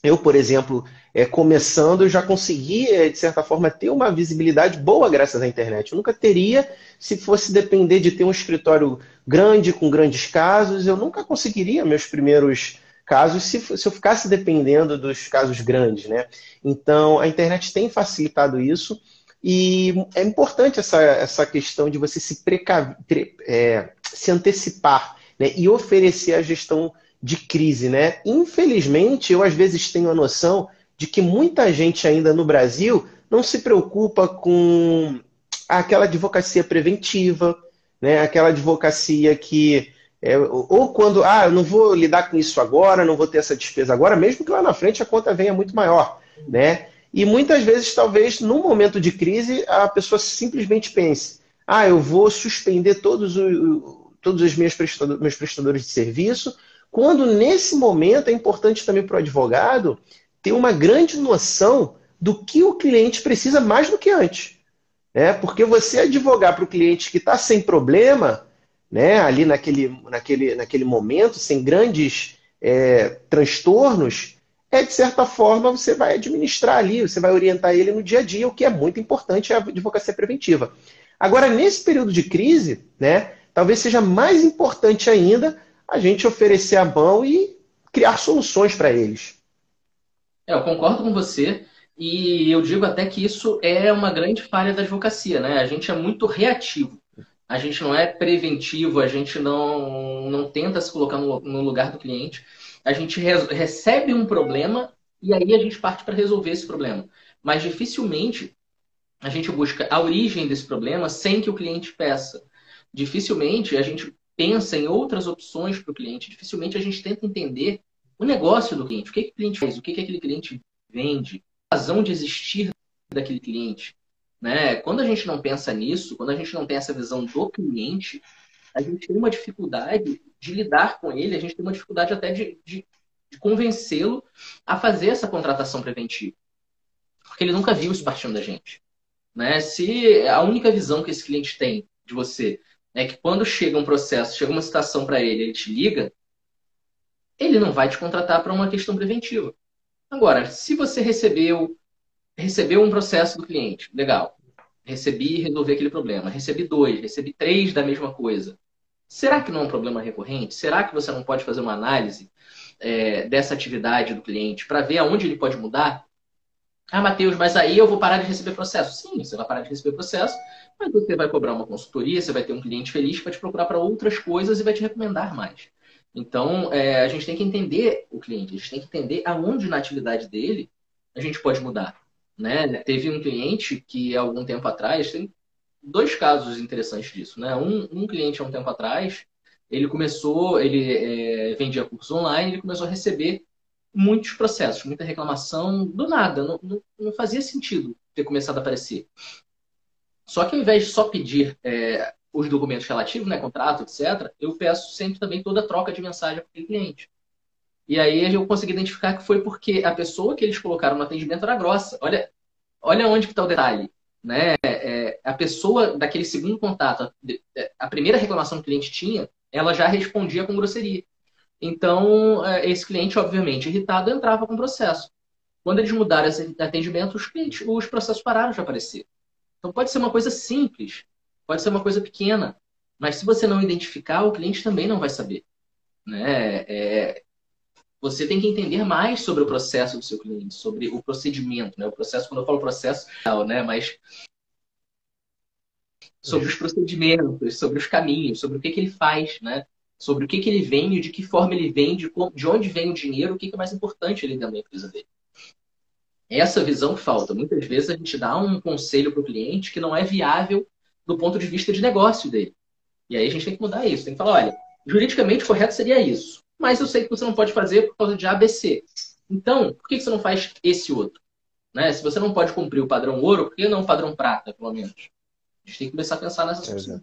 Eu, por exemplo, é, começando, eu já consegui, de certa forma, ter uma visibilidade boa graças à internet. Eu nunca teria se fosse depender de ter um escritório grande, com grandes casos, eu nunca conseguiria meus primeiros casos se, se eu ficasse dependendo dos casos grandes. Né? Então, a internet tem facilitado isso. E é importante essa, essa questão de você se, precav... é, se antecipar né? e oferecer a gestão de crise. Né? Infelizmente, eu às vezes tenho a noção de que muita gente ainda no Brasil não se preocupa com aquela advocacia preventiva, né? aquela advocacia que. É, ou quando, ah, eu não vou lidar com isso agora, não vou ter essa despesa agora, mesmo que lá na frente a conta venha muito maior. Né? E muitas vezes, talvez, num momento de crise, a pessoa simplesmente pense: ah, eu vou suspender todos, o, todos os meus, prestadores, meus prestadores de serviço, quando nesse momento é importante também para o advogado ter uma grande noção do que o cliente precisa mais do que antes. Né? Porque você advogar para o cliente que está sem problema, né, ali naquele, naquele, naquele momento, sem grandes é, transtornos, é de certa forma você vai administrar ali, você vai orientar ele no dia a dia, o que é muito importante é a advocacia preventiva. Agora, nesse período de crise, né, talvez seja mais importante ainda a gente oferecer a mão e criar soluções para eles. É, eu concordo com você e eu digo até que isso é uma grande falha da advocacia, né? A gente é muito reativo. A gente não é preventivo, a gente não, não tenta se colocar no, no lugar do cliente a gente re recebe um problema e aí a gente parte para resolver esse problema. Mas dificilmente a gente busca a origem desse problema sem que o cliente peça. Dificilmente a gente pensa em outras opções para o cliente. Dificilmente a gente tenta entender o negócio do cliente. O que, que o cliente faz? O que, que aquele cliente vende? A razão de existir daquele cliente. Né? Quando a gente não pensa nisso, quando a gente não tem essa visão do cliente, a gente tem uma dificuldade de lidar com ele, a gente tem uma dificuldade até de, de, de convencê-lo a fazer essa contratação preventiva. Porque ele nunca viu isso partindo da gente. Né? Se a única visão que esse cliente tem de você é que quando chega um processo, chega uma citação para ele, ele te liga, ele não vai te contratar para uma questão preventiva. Agora, se você recebeu recebeu um processo do cliente, legal, Recebi e resolvi aquele problema. Recebi dois, recebi três da mesma coisa. Será que não é um problema recorrente? Será que você não pode fazer uma análise é, dessa atividade do cliente para ver aonde ele pode mudar? Ah, Matheus, mas aí eu vou parar de receber processo. Sim, você vai parar de receber processo, mas você vai cobrar uma consultoria, você vai ter um cliente feliz que vai te procurar para outras coisas e vai te recomendar mais. Então, é, a gente tem que entender o cliente, a gente tem que entender aonde na atividade dele a gente pode mudar. Né? Teve um cliente que, algum tempo atrás, tem dois casos interessantes disso. Né? Um, um cliente, há um tempo atrás, ele começou, ele é, vendia cursos online, ele começou a receber muitos processos, muita reclamação, do nada, não, não, não, fazia sentido ter começado a aparecer. Só que ao invés de só pedir é, os documentos relativos, né, contrato, etc., eu peço sempre também toda a troca de mensagem para o cliente. E aí eu consegui identificar que foi porque a pessoa que eles colocaram no atendimento era grossa. Olha, olha onde que está o detalhe. Né? É, a pessoa daquele segundo contato, a primeira reclamação que o cliente tinha, ela já respondia com grosseria. Então, é, esse cliente, obviamente, irritado, entrava com processo. Quando eles mudaram esse atendimento, os, clientes, os processos pararam de aparecer. Então, pode ser uma coisa simples, pode ser uma coisa pequena, mas se você não identificar, o cliente também não vai saber. Né? É, você tem que entender mais sobre o processo do seu cliente, sobre o procedimento. Né? O processo, quando eu falo processo, né? mas sobre os procedimentos, sobre os caminhos, sobre o que, que ele faz, né? sobre o que, que ele vende, de que forma ele vende, de onde vem o dinheiro, o que, que é mais importante ele dentro da empresa dele. Essa visão falta. Muitas vezes a gente dá um conselho para o cliente que não é viável do ponto de vista de negócio dele. E aí a gente tem que mudar isso. Tem que falar, olha, juridicamente correto seria isso. Mas eu sei que você não pode fazer por causa de ABC. Então, por que você não faz esse outro? Né? Se você não pode cumprir o padrão ouro, por que não o padrão prata, pelo menos? A gente tem que começar a pensar nessas coisas.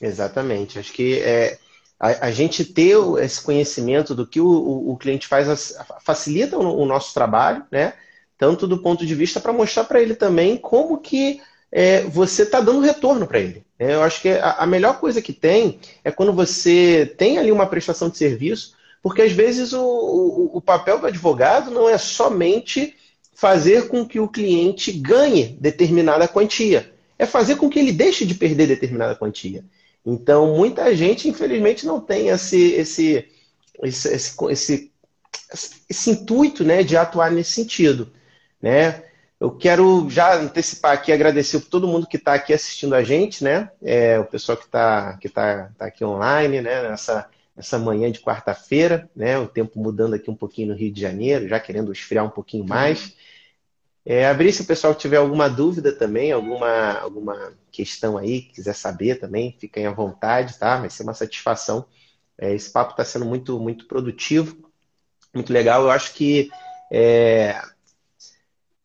Exatamente. Acho que é, a, a, gente ter esse conhecimento do que o, o, o cliente faz facilita o, o, nosso trabalho, né? Tanto do ponto de vista para mostrar para ele também como que é, você está dando retorno para ele. É, eu acho que a, a, melhor coisa que tem é quando você tem ali uma prestação de serviço, porque às vezes o, o, o papel do advogado não é somente fazer com que o cliente ganhe determinada quantia, é fazer com que ele deixe de perder determinada quantia. Então, muita gente, infelizmente, não tem esse, esse, esse, esse, esse, esse intuito né, de atuar nesse sentido. Né? Eu quero já antecipar aqui, agradecer por todo mundo que está aqui assistindo a gente, né? É, o pessoal que está que tá, tá aqui online, né? Nessa, nessa manhã de quarta-feira, né? O tempo mudando aqui um pouquinho no Rio de Janeiro, já querendo esfriar um pouquinho mais. É, abrir se o pessoal tiver alguma dúvida também, alguma, alguma questão aí, quiser saber também, fiquem à vontade, tá? Vai ser uma satisfação. É, esse papo está sendo muito, muito produtivo, muito legal. Eu acho que é,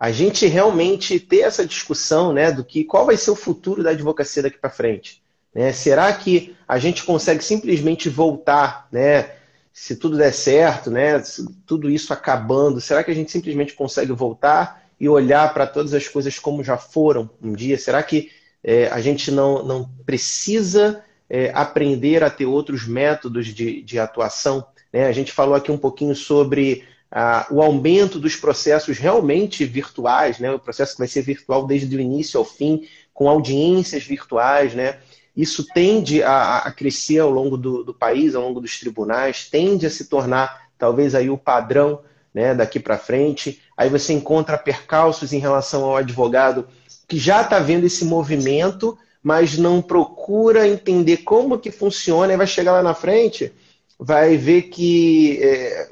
a gente realmente ter essa discussão né, do que qual vai ser o futuro da advocacia daqui para frente. Né? Será que a gente consegue simplesmente voltar, né? Se tudo der certo, né? Tudo isso acabando, será que a gente simplesmente consegue voltar? e olhar para todas as coisas como já foram um dia? Será que é, a gente não, não precisa é, aprender a ter outros métodos de, de atuação? Né? A gente falou aqui um pouquinho sobre ah, o aumento dos processos realmente virtuais, né? o processo que vai ser virtual desde o início ao fim, com audiências virtuais, né? Isso tende a, a crescer ao longo do, do, país, ao longo dos tribunais, tende a se tornar talvez aí o padrão né, daqui para frente. Aí você encontra percalços em relação ao advogado que já está vendo esse movimento, mas não procura entender como que funciona e vai chegar lá na frente, vai ver que é,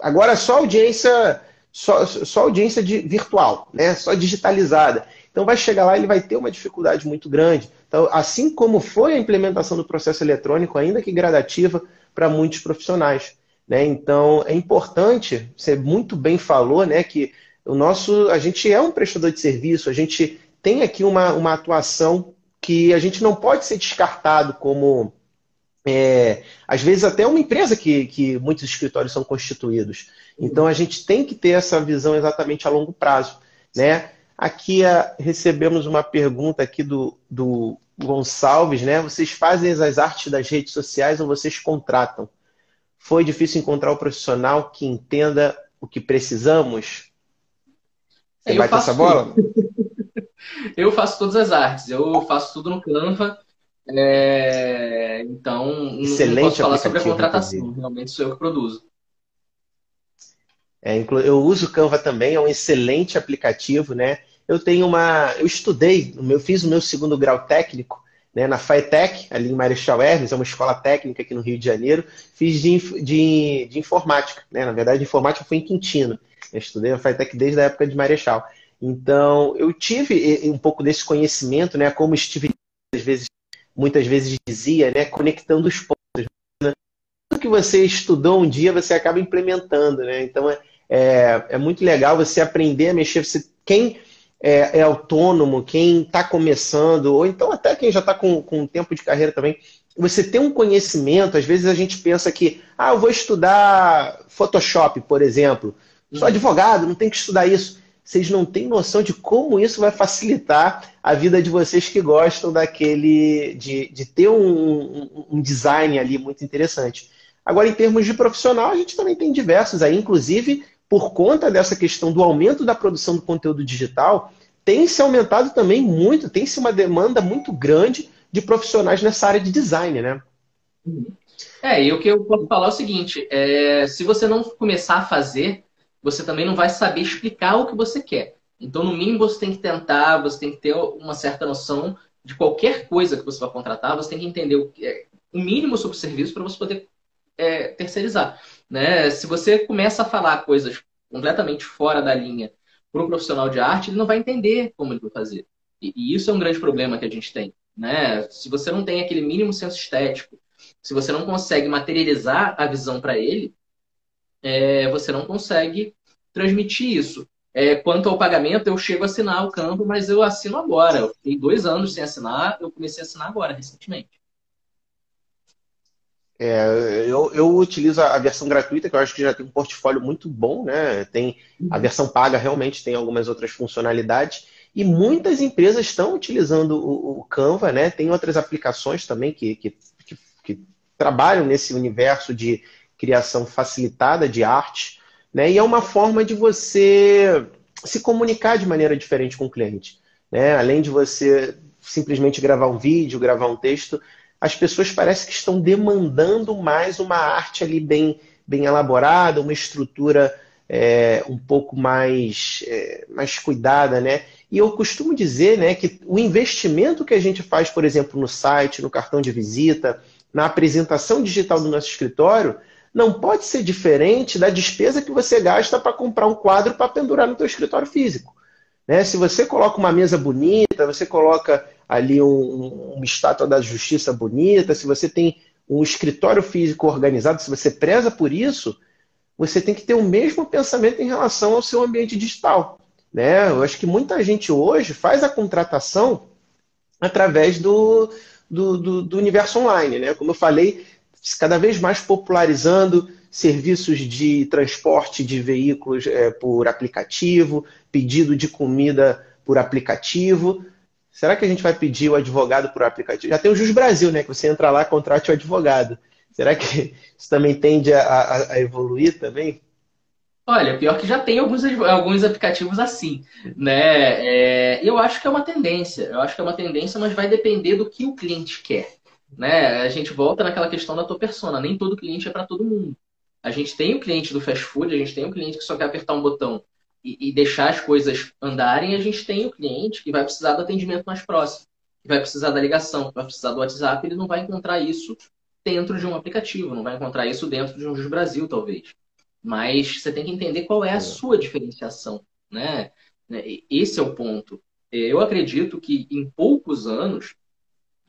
agora só audiência só, só audiência de, virtual, né? só digitalizada. Então vai chegar lá ele vai ter uma dificuldade muito grande. Então, assim como foi a implementação do processo eletrônico, ainda que gradativa, para muitos profissionais. Né? Então, é importante, você muito bem falou, né, que o nosso, a gente é um prestador de serviço, a gente tem aqui uma, uma atuação que a gente não pode ser descartado como, é, às vezes, até uma empresa que, que muitos escritórios são constituídos. Então, a gente tem que ter essa visão exatamente a longo prazo. Né? Aqui a, recebemos uma pergunta aqui do, do Gonçalves, né? Vocês fazem as artes das redes sociais ou vocês contratam? Foi difícil encontrar o um profissional que entenda o que precisamos? Você vai essa bola? eu faço todas as artes. Eu faço tudo no Canva. É... Então, Excelente não posso falar sobre a contratação. Inclusive. Realmente sou eu que produzo. É, eu uso o Canva também, é um excelente aplicativo, né? Eu tenho uma. Eu estudei, eu fiz o meu segundo grau técnico né, na FAETEC, ali em Marechal Hermes, é uma escola técnica aqui no Rio de Janeiro. Fiz de, de, de informática, né? Na verdade, informática foi em Quintino. Eu estudei na FAETEC desde a época de Marechal. Então, eu tive um pouco desse conhecimento, né? Como Steve às vezes, muitas vezes dizia, né? Conectando os pontos. Né? Tudo que você estudou um dia, você acaba implementando, né? Então, é, é, é muito legal você aprender a mexer. Você, quem é, é autônomo, quem está começando, ou então até quem já está com, com tempo de carreira também, você tem um conhecimento, às vezes a gente pensa que, ah, eu vou estudar Photoshop, por exemplo. Sou uhum. advogado, não tem que estudar isso. Vocês não têm noção de como isso vai facilitar a vida de vocês que gostam daquele. de, de ter um, um design ali muito interessante. Agora, em termos de profissional, a gente também tem diversos aí, inclusive por conta dessa questão do aumento da produção do conteúdo digital, tem se aumentado também muito, tem se uma demanda muito grande de profissionais nessa área de design, né? É, e o que eu posso falar é o seguinte: é, se você não começar a fazer, você também não vai saber explicar o que você quer. Então, no mínimo, você tem que tentar, você tem que ter uma certa noção de qualquer coisa que você vai contratar, você tem que entender o, é, o mínimo sobre o serviço para você poder é, terceirizar. Né? Se você começa a falar coisas completamente fora da linha para um profissional de arte, ele não vai entender como ele vai fazer. E, e, isso é um grande problema que a gente tem. Né? Se você não tem aquele mínimo senso estético, se você não consegue materializar a visão para ele, é, você não consegue transmitir isso. É, quanto ao pagamento, eu chego a assinar o campo, mas eu assino agora. Eu fiquei dois anos sem assinar, eu comecei a assinar agora, recentemente. É, eu, eu, utilizo a versão gratuita, que eu acho que já tem um portfólio muito bom, né? Tem a uhum. versão paga realmente tem algumas outras funcionalidades. E muitas empresas estão utilizando o, o Canva, né? Tem outras aplicações também que, que, que, que, trabalham nesse universo de criação facilitada de arte, né? E é uma forma de você se comunicar de maneira diferente com o cliente. Né? Além de você simplesmente gravar um vídeo, gravar um texto, as pessoas parecem que estão demandando mais uma arte ali bem, bem elaborada, uma estrutura é, um pouco mais, é, mais cuidada, né? E eu costumo dizer né, que o investimento que a gente faz, por exemplo, no site, no cartão de visita, na apresentação digital do nosso escritório, não pode ser diferente da despesa que você gasta para comprar um quadro para pendurar no seu escritório físico. Né? Se você coloca uma mesa bonita, você coloca ali um, uma estátua da justiça bonita, se você tem um escritório físico organizado, se você preza por isso, você tem que ter o mesmo pensamento em relação ao seu ambiente digital. Né? Eu acho que muita gente hoje faz a contratação através do, do, do, do universo online. Né? Como eu falei, cada vez mais popularizando serviços de transporte de veículos é, por aplicativo, pedido de comida por aplicativo. Será que a gente vai pedir o advogado por aplicativo? Já tem o Jus Brasil, né? Que você entra lá, contrate o advogado. Será que isso também tende a, a, a evoluir também? Olha, pior que já tem alguns, alguns aplicativos assim, né? É, eu acho que é uma tendência, eu acho que é uma tendência, mas vai depender do que o cliente quer, né? A gente volta naquela questão da tua persona, nem todo cliente é para todo mundo. A gente tem o cliente do fast food, a gente tem o cliente que só quer apertar um botão e, e, deixar as coisas andarem, a gente tem o cliente que vai precisar do atendimento mais próximo, que vai precisar da ligação, que vai precisar do WhatsApp, ele não vai encontrar isso dentro de um aplicativo, não vai encontrar isso dentro de um Jus Brasil, talvez. Mas você tem que entender qual é a sua diferenciação, né? Esse é o ponto. Eu acredito que em poucos anos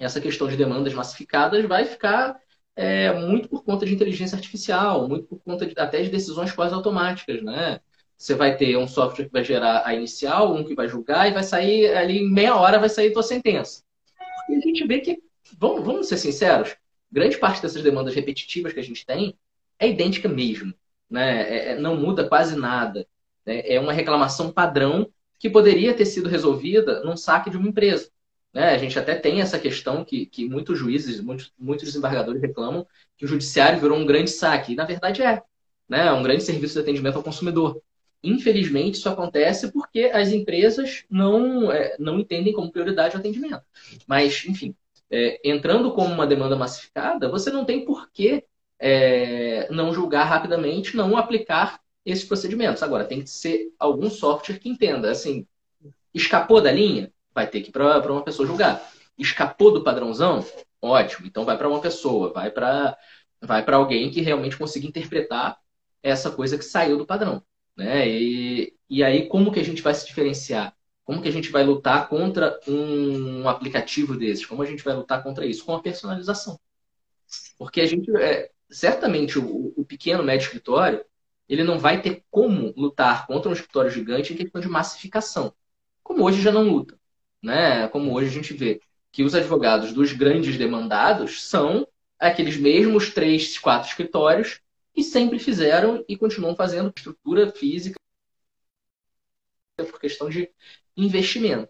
essa questão de demandas massificadas vai ficar é, muito por conta de inteligência artificial, muito por conta de, até de decisões quase automáticas, né? Você vai ter um software que vai gerar a inicial, um que vai julgar e vai sair ali em meia hora vai sair tua sentença. E a gente vê que, vamos, vamos ser sinceros, grande parte dessas demandas repetitivas que a gente tem é idêntica mesmo, né? É, é não muda quase nada. Né? É uma reclamação padrão que poderia ter sido resolvida num saque de uma empresa. Né? A gente até tem essa questão que, que muitos juízes, muitos, muitos desembargadores reclamam que o judiciário virou um grande saque. E, na verdade, é. Né? É um grande serviço de atendimento ao consumidor. Infelizmente, isso acontece porque as empresas não, é, não entendem como prioridade o atendimento. Mas, enfim, é, entrando como uma demanda massificada, você não tem por que é, não julgar rapidamente, não aplicar esses procedimentos. Agora, tem que ser algum software que entenda. Assim, escapou da linha? Vai ter que ir para uma pessoa julgar. Escapou do padrãozão? Ótimo. Então vai para uma pessoa, vai para vai para alguém que realmente consiga interpretar essa coisa que saiu do padrão. Né? E, e aí, como que a gente vai se diferenciar? Como que a gente vai lutar contra um aplicativo desses? Como a gente vai lutar contra isso? Com a personalização. Porque a gente, é, certamente, o, o pequeno médio escritório, ele não vai ter como lutar contra um escritório gigante em questão de massificação. Como hoje já não luta. Né? Como hoje a gente vê que os advogados dos grandes demandados são aqueles mesmos três, quatro escritórios que sempre fizeram e continuam fazendo estrutura física por questão de investimento.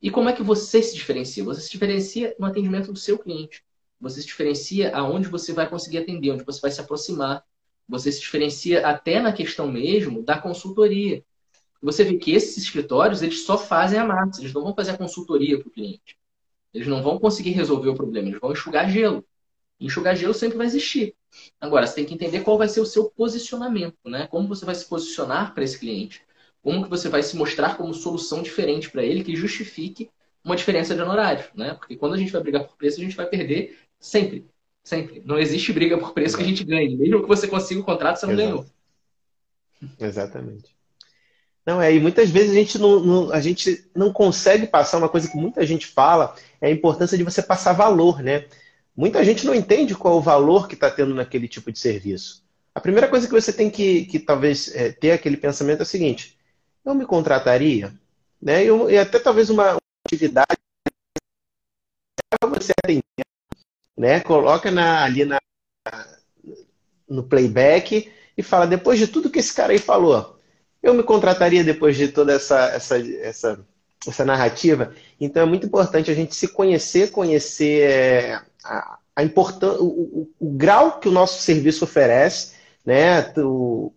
E como é que você se diferencia? Você se diferencia no atendimento do seu cliente. Você se diferencia aonde você vai conseguir atender, onde você vai se aproximar. Você se diferencia até na questão mesmo da consultoria. Você vê que esses escritórios, eles só fazem a massa, eles não vão fazer a consultoria para o cliente. Eles não vão conseguir resolver o problema, eles vão enxugar gelo. Enxugar gelo sempre vai existir. Agora, você tem que entender qual vai ser o seu posicionamento, né? Como você vai se posicionar para esse cliente. Como que você vai se mostrar como solução diferente para ele que justifique uma diferença de honorário, né? Porque quando a gente vai brigar por preço, a gente vai perder sempre. Sempre. Não existe briga por preço que a gente ganhe. Mesmo que você consiga o contrato, você não Exato. ganhou. Exatamente. Não, é, e muitas vezes a gente não, não, a gente não consegue passar uma coisa que muita gente fala, é a importância de você passar valor, né? Muita gente não entende qual o valor que está tendo naquele tipo de serviço. A primeira coisa que você tem que, que talvez é, ter aquele pensamento é o seguinte: eu me contrataria, né? E até talvez uma atividade para você atender, né? Coloca na, ali na, no playback e fala depois de tudo que esse cara aí falou, eu me contrataria depois de toda essa, essa, essa, essa narrativa. Então é muito importante a gente se conhecer, conhecer é, a, a o, o, o, grau que o nosso serviço oferece, né? O,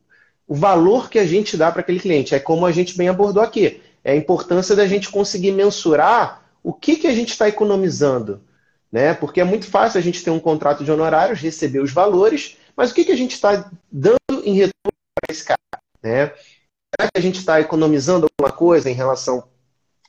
o valor que a gente dá para aquele cliente. É como a gente bem abordou aqui. É a importância da gente conseguir mensurar o que, que a gente está economizando. Né? Porque é muito fácil a gente ter um contrato de honorários, receber os valores, mas o que, que a gente está dando em retorno para esse cara? Né? Será que a gente está economizando alguma coisa em relação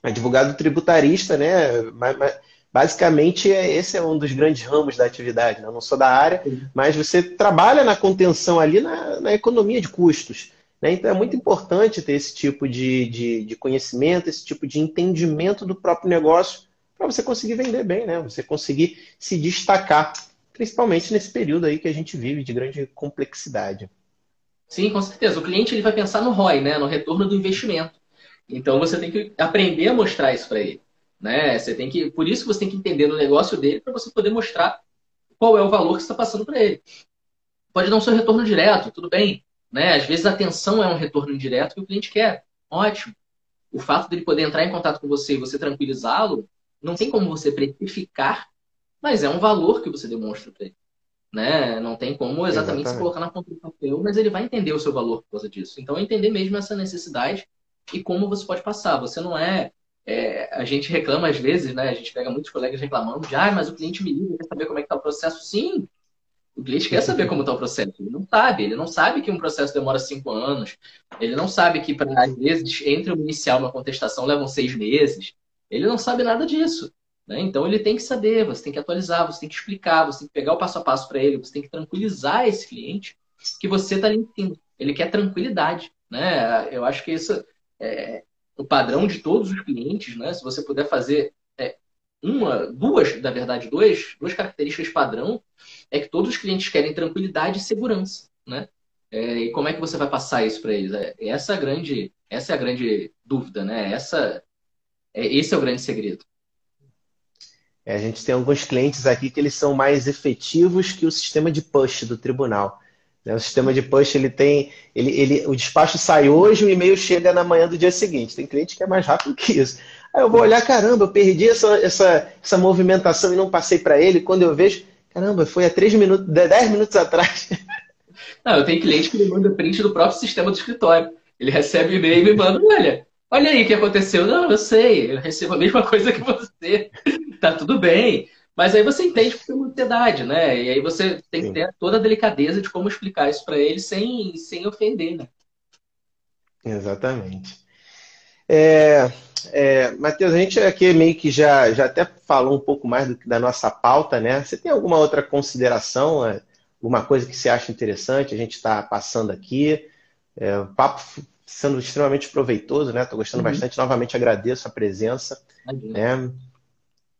a advogado tributarista, né? Mas, mas, basicamente, é, esse é um dos grandes ramos da atividade. Né? Eu não sou da área, mas você trabalha na contenção ali na, na economia de custos. Né? Então é muito importante ter esse tipo de, de, de conhecimento, esse tipo de entendimento do próprio negócio para você conseguir vender bem, né? Você conseguir se destacar, principalmente nesse período aí que a gente vive de grande complexidade. Sim, com certeza. O cliente ele vai pensar no ROI, né? no retorno do investimento. Então você tem que aprender a mostrar isso para ele. Né? Você tem que, por isso que você tem que entender no negócio dele para você poder mostrar qual é o valor que está passando para ele. Pode não ser um retorno direto, tudo bem. Né? Às vezes a atenção é um retorno indireto que o cliente quer. Ótimo. O fato dele poder entrar em contato com você e você tranquilizá-lo, não tem como você precificar, mas é um valor que você demonstra para ele né? Não tem como exatamente, exatamente. se colocar na ponta do papel, mas ele vai entender o seu valor por causa disso. Então, entender mesmo essa necessidade e como você pode passar. Você não é, é, a gente reclama às vezes, né? A gente pega muitos colegas reclamando de, ah, mas o cliente me liga, quer saber como é que está o processo. Sim, o cliente quer saber como está o processo. Ele não sabe. Ele não sabe que um processo demora cinco anos. Ele não sabe que, pra, às vezes, entre o inicial e uma contestação levam seis meses. Ele não sabe nada disso. Né? Então ele tem que saber, você tem que atualizar, você tem que explicar, você tem que pegar o passo a passo para ele, você tem que tranquilizar esse cliente que você está lhe Ele quer tranquilidade. Né? Eu acho que isso é o padrão de todos os clientes. Né? Se você puder fazer é, uma, duas, na verdade, dois, duas características padrão, é que todos os clientes querem tranquilidade e segurança. Né? É, e como é que você vai passar isso para eles? É, essa, é a grande, essa é a grande dúvida, né? Essa, é, esse é o grande segredo. É, a gente tem alguns clientes aqui que eles são mais efetivos que o sistema de push do tribunal. Né? O sistema de push ele tem, ele, ele, o despacho sai hoje, o e-mail chega na manhã do dia seguinte. Tem cliente que é mais rápido que isso. Aí eu vou olhar, caramba, eu perdi essa, essa, essa movimentação e não passei para ele. Quando eu vejo, caramba, foi há 3 minutos, 10 minutos atrás. Não, eu tenho cliente que me manda print do próprio sistema do escritório. Ele recebe o e-mail e me manda, olha, olha aí o que aconteceu. Não, eu sei, eu recebo a mesma coisa que você tá tudo bem. Mas aí você entende que tem uma ansiedade, né? E aí você tem que ter toda a delicadeza de como explicar isso para ele sem, sem ofender, né? Exatamente. É, é, Matheus, a gente aqui meio que já, já até falou um pouco mais do, da nossa pauta, né? Você tem alguma outra consideração, é, alguma coisa que você acha interessante? A gente está passando aqui. É, o papo sendo extremamente proveitoso, né? Estou gostando uhum. bastante. Novamente agradeço a presença. Né?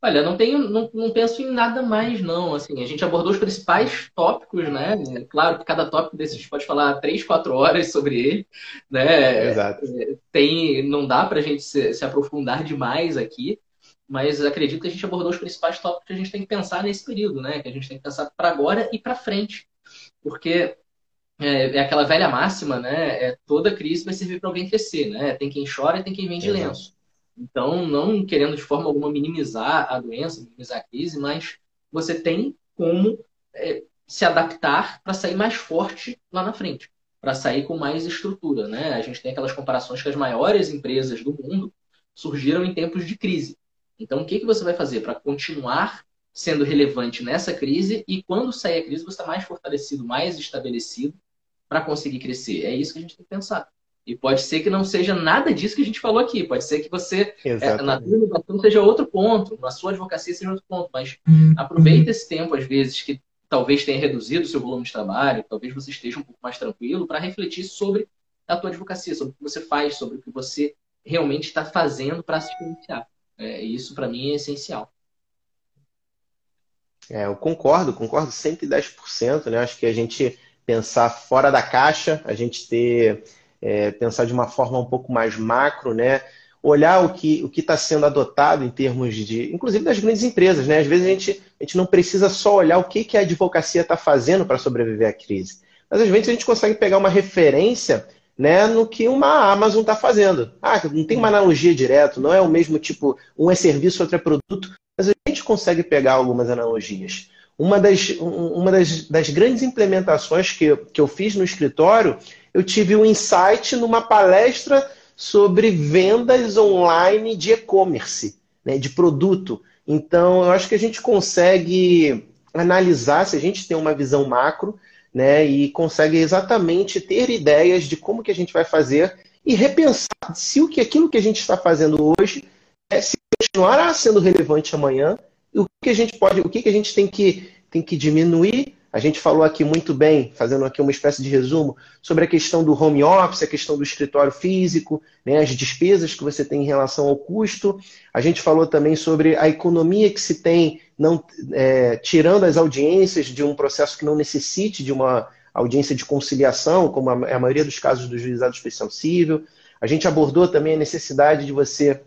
Olha, não tenho, não, não penso em nada mais, não. Assim, a gente abordou os principais tópicos, né? É claro que cada tópico desses pode falar três, quatro horas sobre ele, né? Exato. Tem, não dá para a gente se, se, aprofundar demais aqui, mas acredito que a gente abordou os principais tópicos que a gente tem que pensar nesse período, né? Que a gente tem que pensar para agora e para frente, porque é, é, aquela velha máxima, né? É, toda crise vai servir para alguém crescer, né? Tem quem chora e tem quem vende Exato. lenço. Então, não querendo de forma alguma minimizar a doença, minimizar a crise, mas você tem como é, se adaptar para sair mais forte lá na frente, para sair com mais estrutura. Né? A gente tem aquelas comparações que as maiores empresas do mundo surgiram em tempos de crise. Então, o que, que você vai fazer para continuar sendo relevante nessa crise e quando sair a crise você está mais fortalecido, mais estabelecido para conseguir crescer? É isso que a gente tem que pensar. E pode ser que não seja nada disso que a gente falou aqui. Pode ser que você, é, na tua inovação, seja outro ponto, na sua advocacia seja outro ponto. Mas aproveita esse tempo, às vezes, que talvez tenha reduzido o seu volume de trabalho, talvez você esteja um pouco mais tranquilo, para refletir sobre a tua advocacia, sobre o que você faz, sobre o que você realmente está fazendo para se diferenciar. É, isso, para mim, é essencial. É, eu concordo, concordo 110%. Né? Acho que a gente pensar fora da caixa, a gente ter é, pensar de uma forma um pouco mais macro, né? olhar o que o está sendo adotado em termos de, inclusive das grandes empresas. Né? Às vezes a gente, a gente não precisa só olhar o que, que a advocacia está fazendo para sobreviver à crise, mas às vezes a gente consegue pegar uma referência né, no que uma Amazon está fazendo. Ah, não tem uma analogia direto, não é o mesmo tipo, um é serviço, outro é produto, mas a gente consegue pegar algumas analogias. Uma das, uma das, das grandes implementações que, que eu fiz no escritório eu tive um insight numa palestra sobre vendas online de e-commerce, né, de produto. Então, eu acho que a gente consegue analisar, se a gente tem uma visão macro, né, e consegue exatamente ter ideias de como que a gente vai fazer e repensar se o que aquilo que a gente está fazendo hoje é, se continuará sendo relevante amanhã o que a gente pode, o que, a gente tem que, tem que diminuir a gente falou aqui muito bem, fazendo aqui uma espécie de resumo, sobre a questão do home office, a questão do escritório físico, né, as despesas que você tem em relação ao custo. A gente falou também sobre a economia que se tem, não é, tirando as audiências de um processo que não necessite de uma audiência de conciliação, como a, a maioria dos casos do juizado especial civil. A gente abordou também a necessidade de você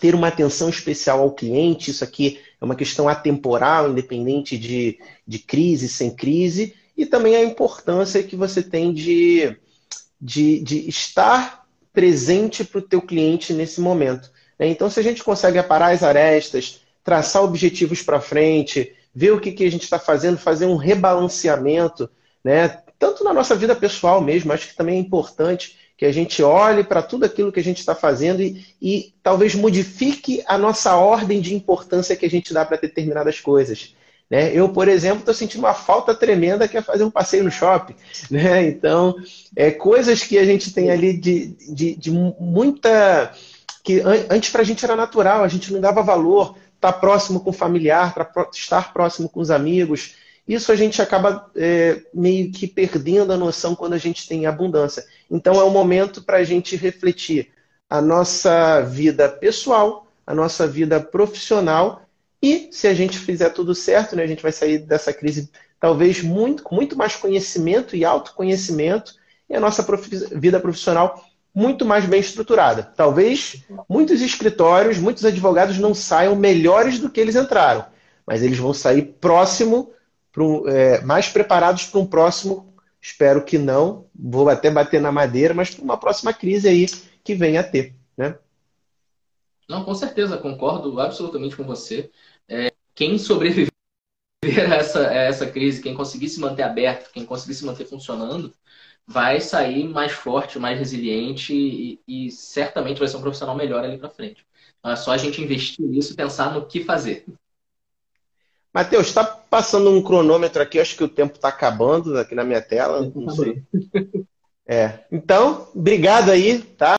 ter uma atenção especial ao cliente, isso aqui é uma questão atemporal, independente de, de crise, sem crise, e também a importância que você tem de, de, de estar presente para o teu cliente nesse momento. Né? Então, se a gente consegue aparar as arestas, traçar objetivos para frente, ver o que, que a gente está fazendo, fazer um rebalanceamento, né? tanto na nossa vida pessoal mesmo, acho que também é importante que a gente olhe para tudo aquilo que a gente está fazendo e, e, talvez modifique a nossa ordem de importância que a gente dá para determinadas coisas. Né? Eu, por exemplo, estou sentindo uma falta tremenda que é fazer um passeio no shopping. Né? Então, é, coisas que a gente tem ali de, de, de muita. que antes para a gente era natural, a gente não dava valor, estar tá próximo com o familiar, para estar próximo com os amigos. Isso a gente acaba é, meio que perdendo a noção quando a gente tem abundância. Então é o momento para a gente refletir a nossa vida pessoal, a nossa vida profissional e se a gente fizer tudo certo, né, a gente vai sair dessa crise talvez muito, com muito mais conhecimento e autoconhecimento e a nossa vida profissional muito mais bem estruturada. Talvez muitos escritórios, muitos advogados não saiam melhores do que eles entraram, mas eles vão sair próximo um, é, mais preparados para um próximo, espero que não, vou até bater na madeira, mas para uma próxima crise aí que venha a ter. Né? Não, com certeza, concordo absolutamente com você. É, quem sobreviver a essa, a essa crise, quem conseguir se manter aberto, quem conseguir se manter funcionando, vai sair mais forte, mais resiliente e, e certamente vai ser um profissional melhor ali para frente. Então, é só a gente investir nisso e pensar no que fazer. Matheus, está passando um cronômetro aqui, acho que o tempo está acabando aqui na minha tela. Não sei. É. Então, obrigado aí, tá?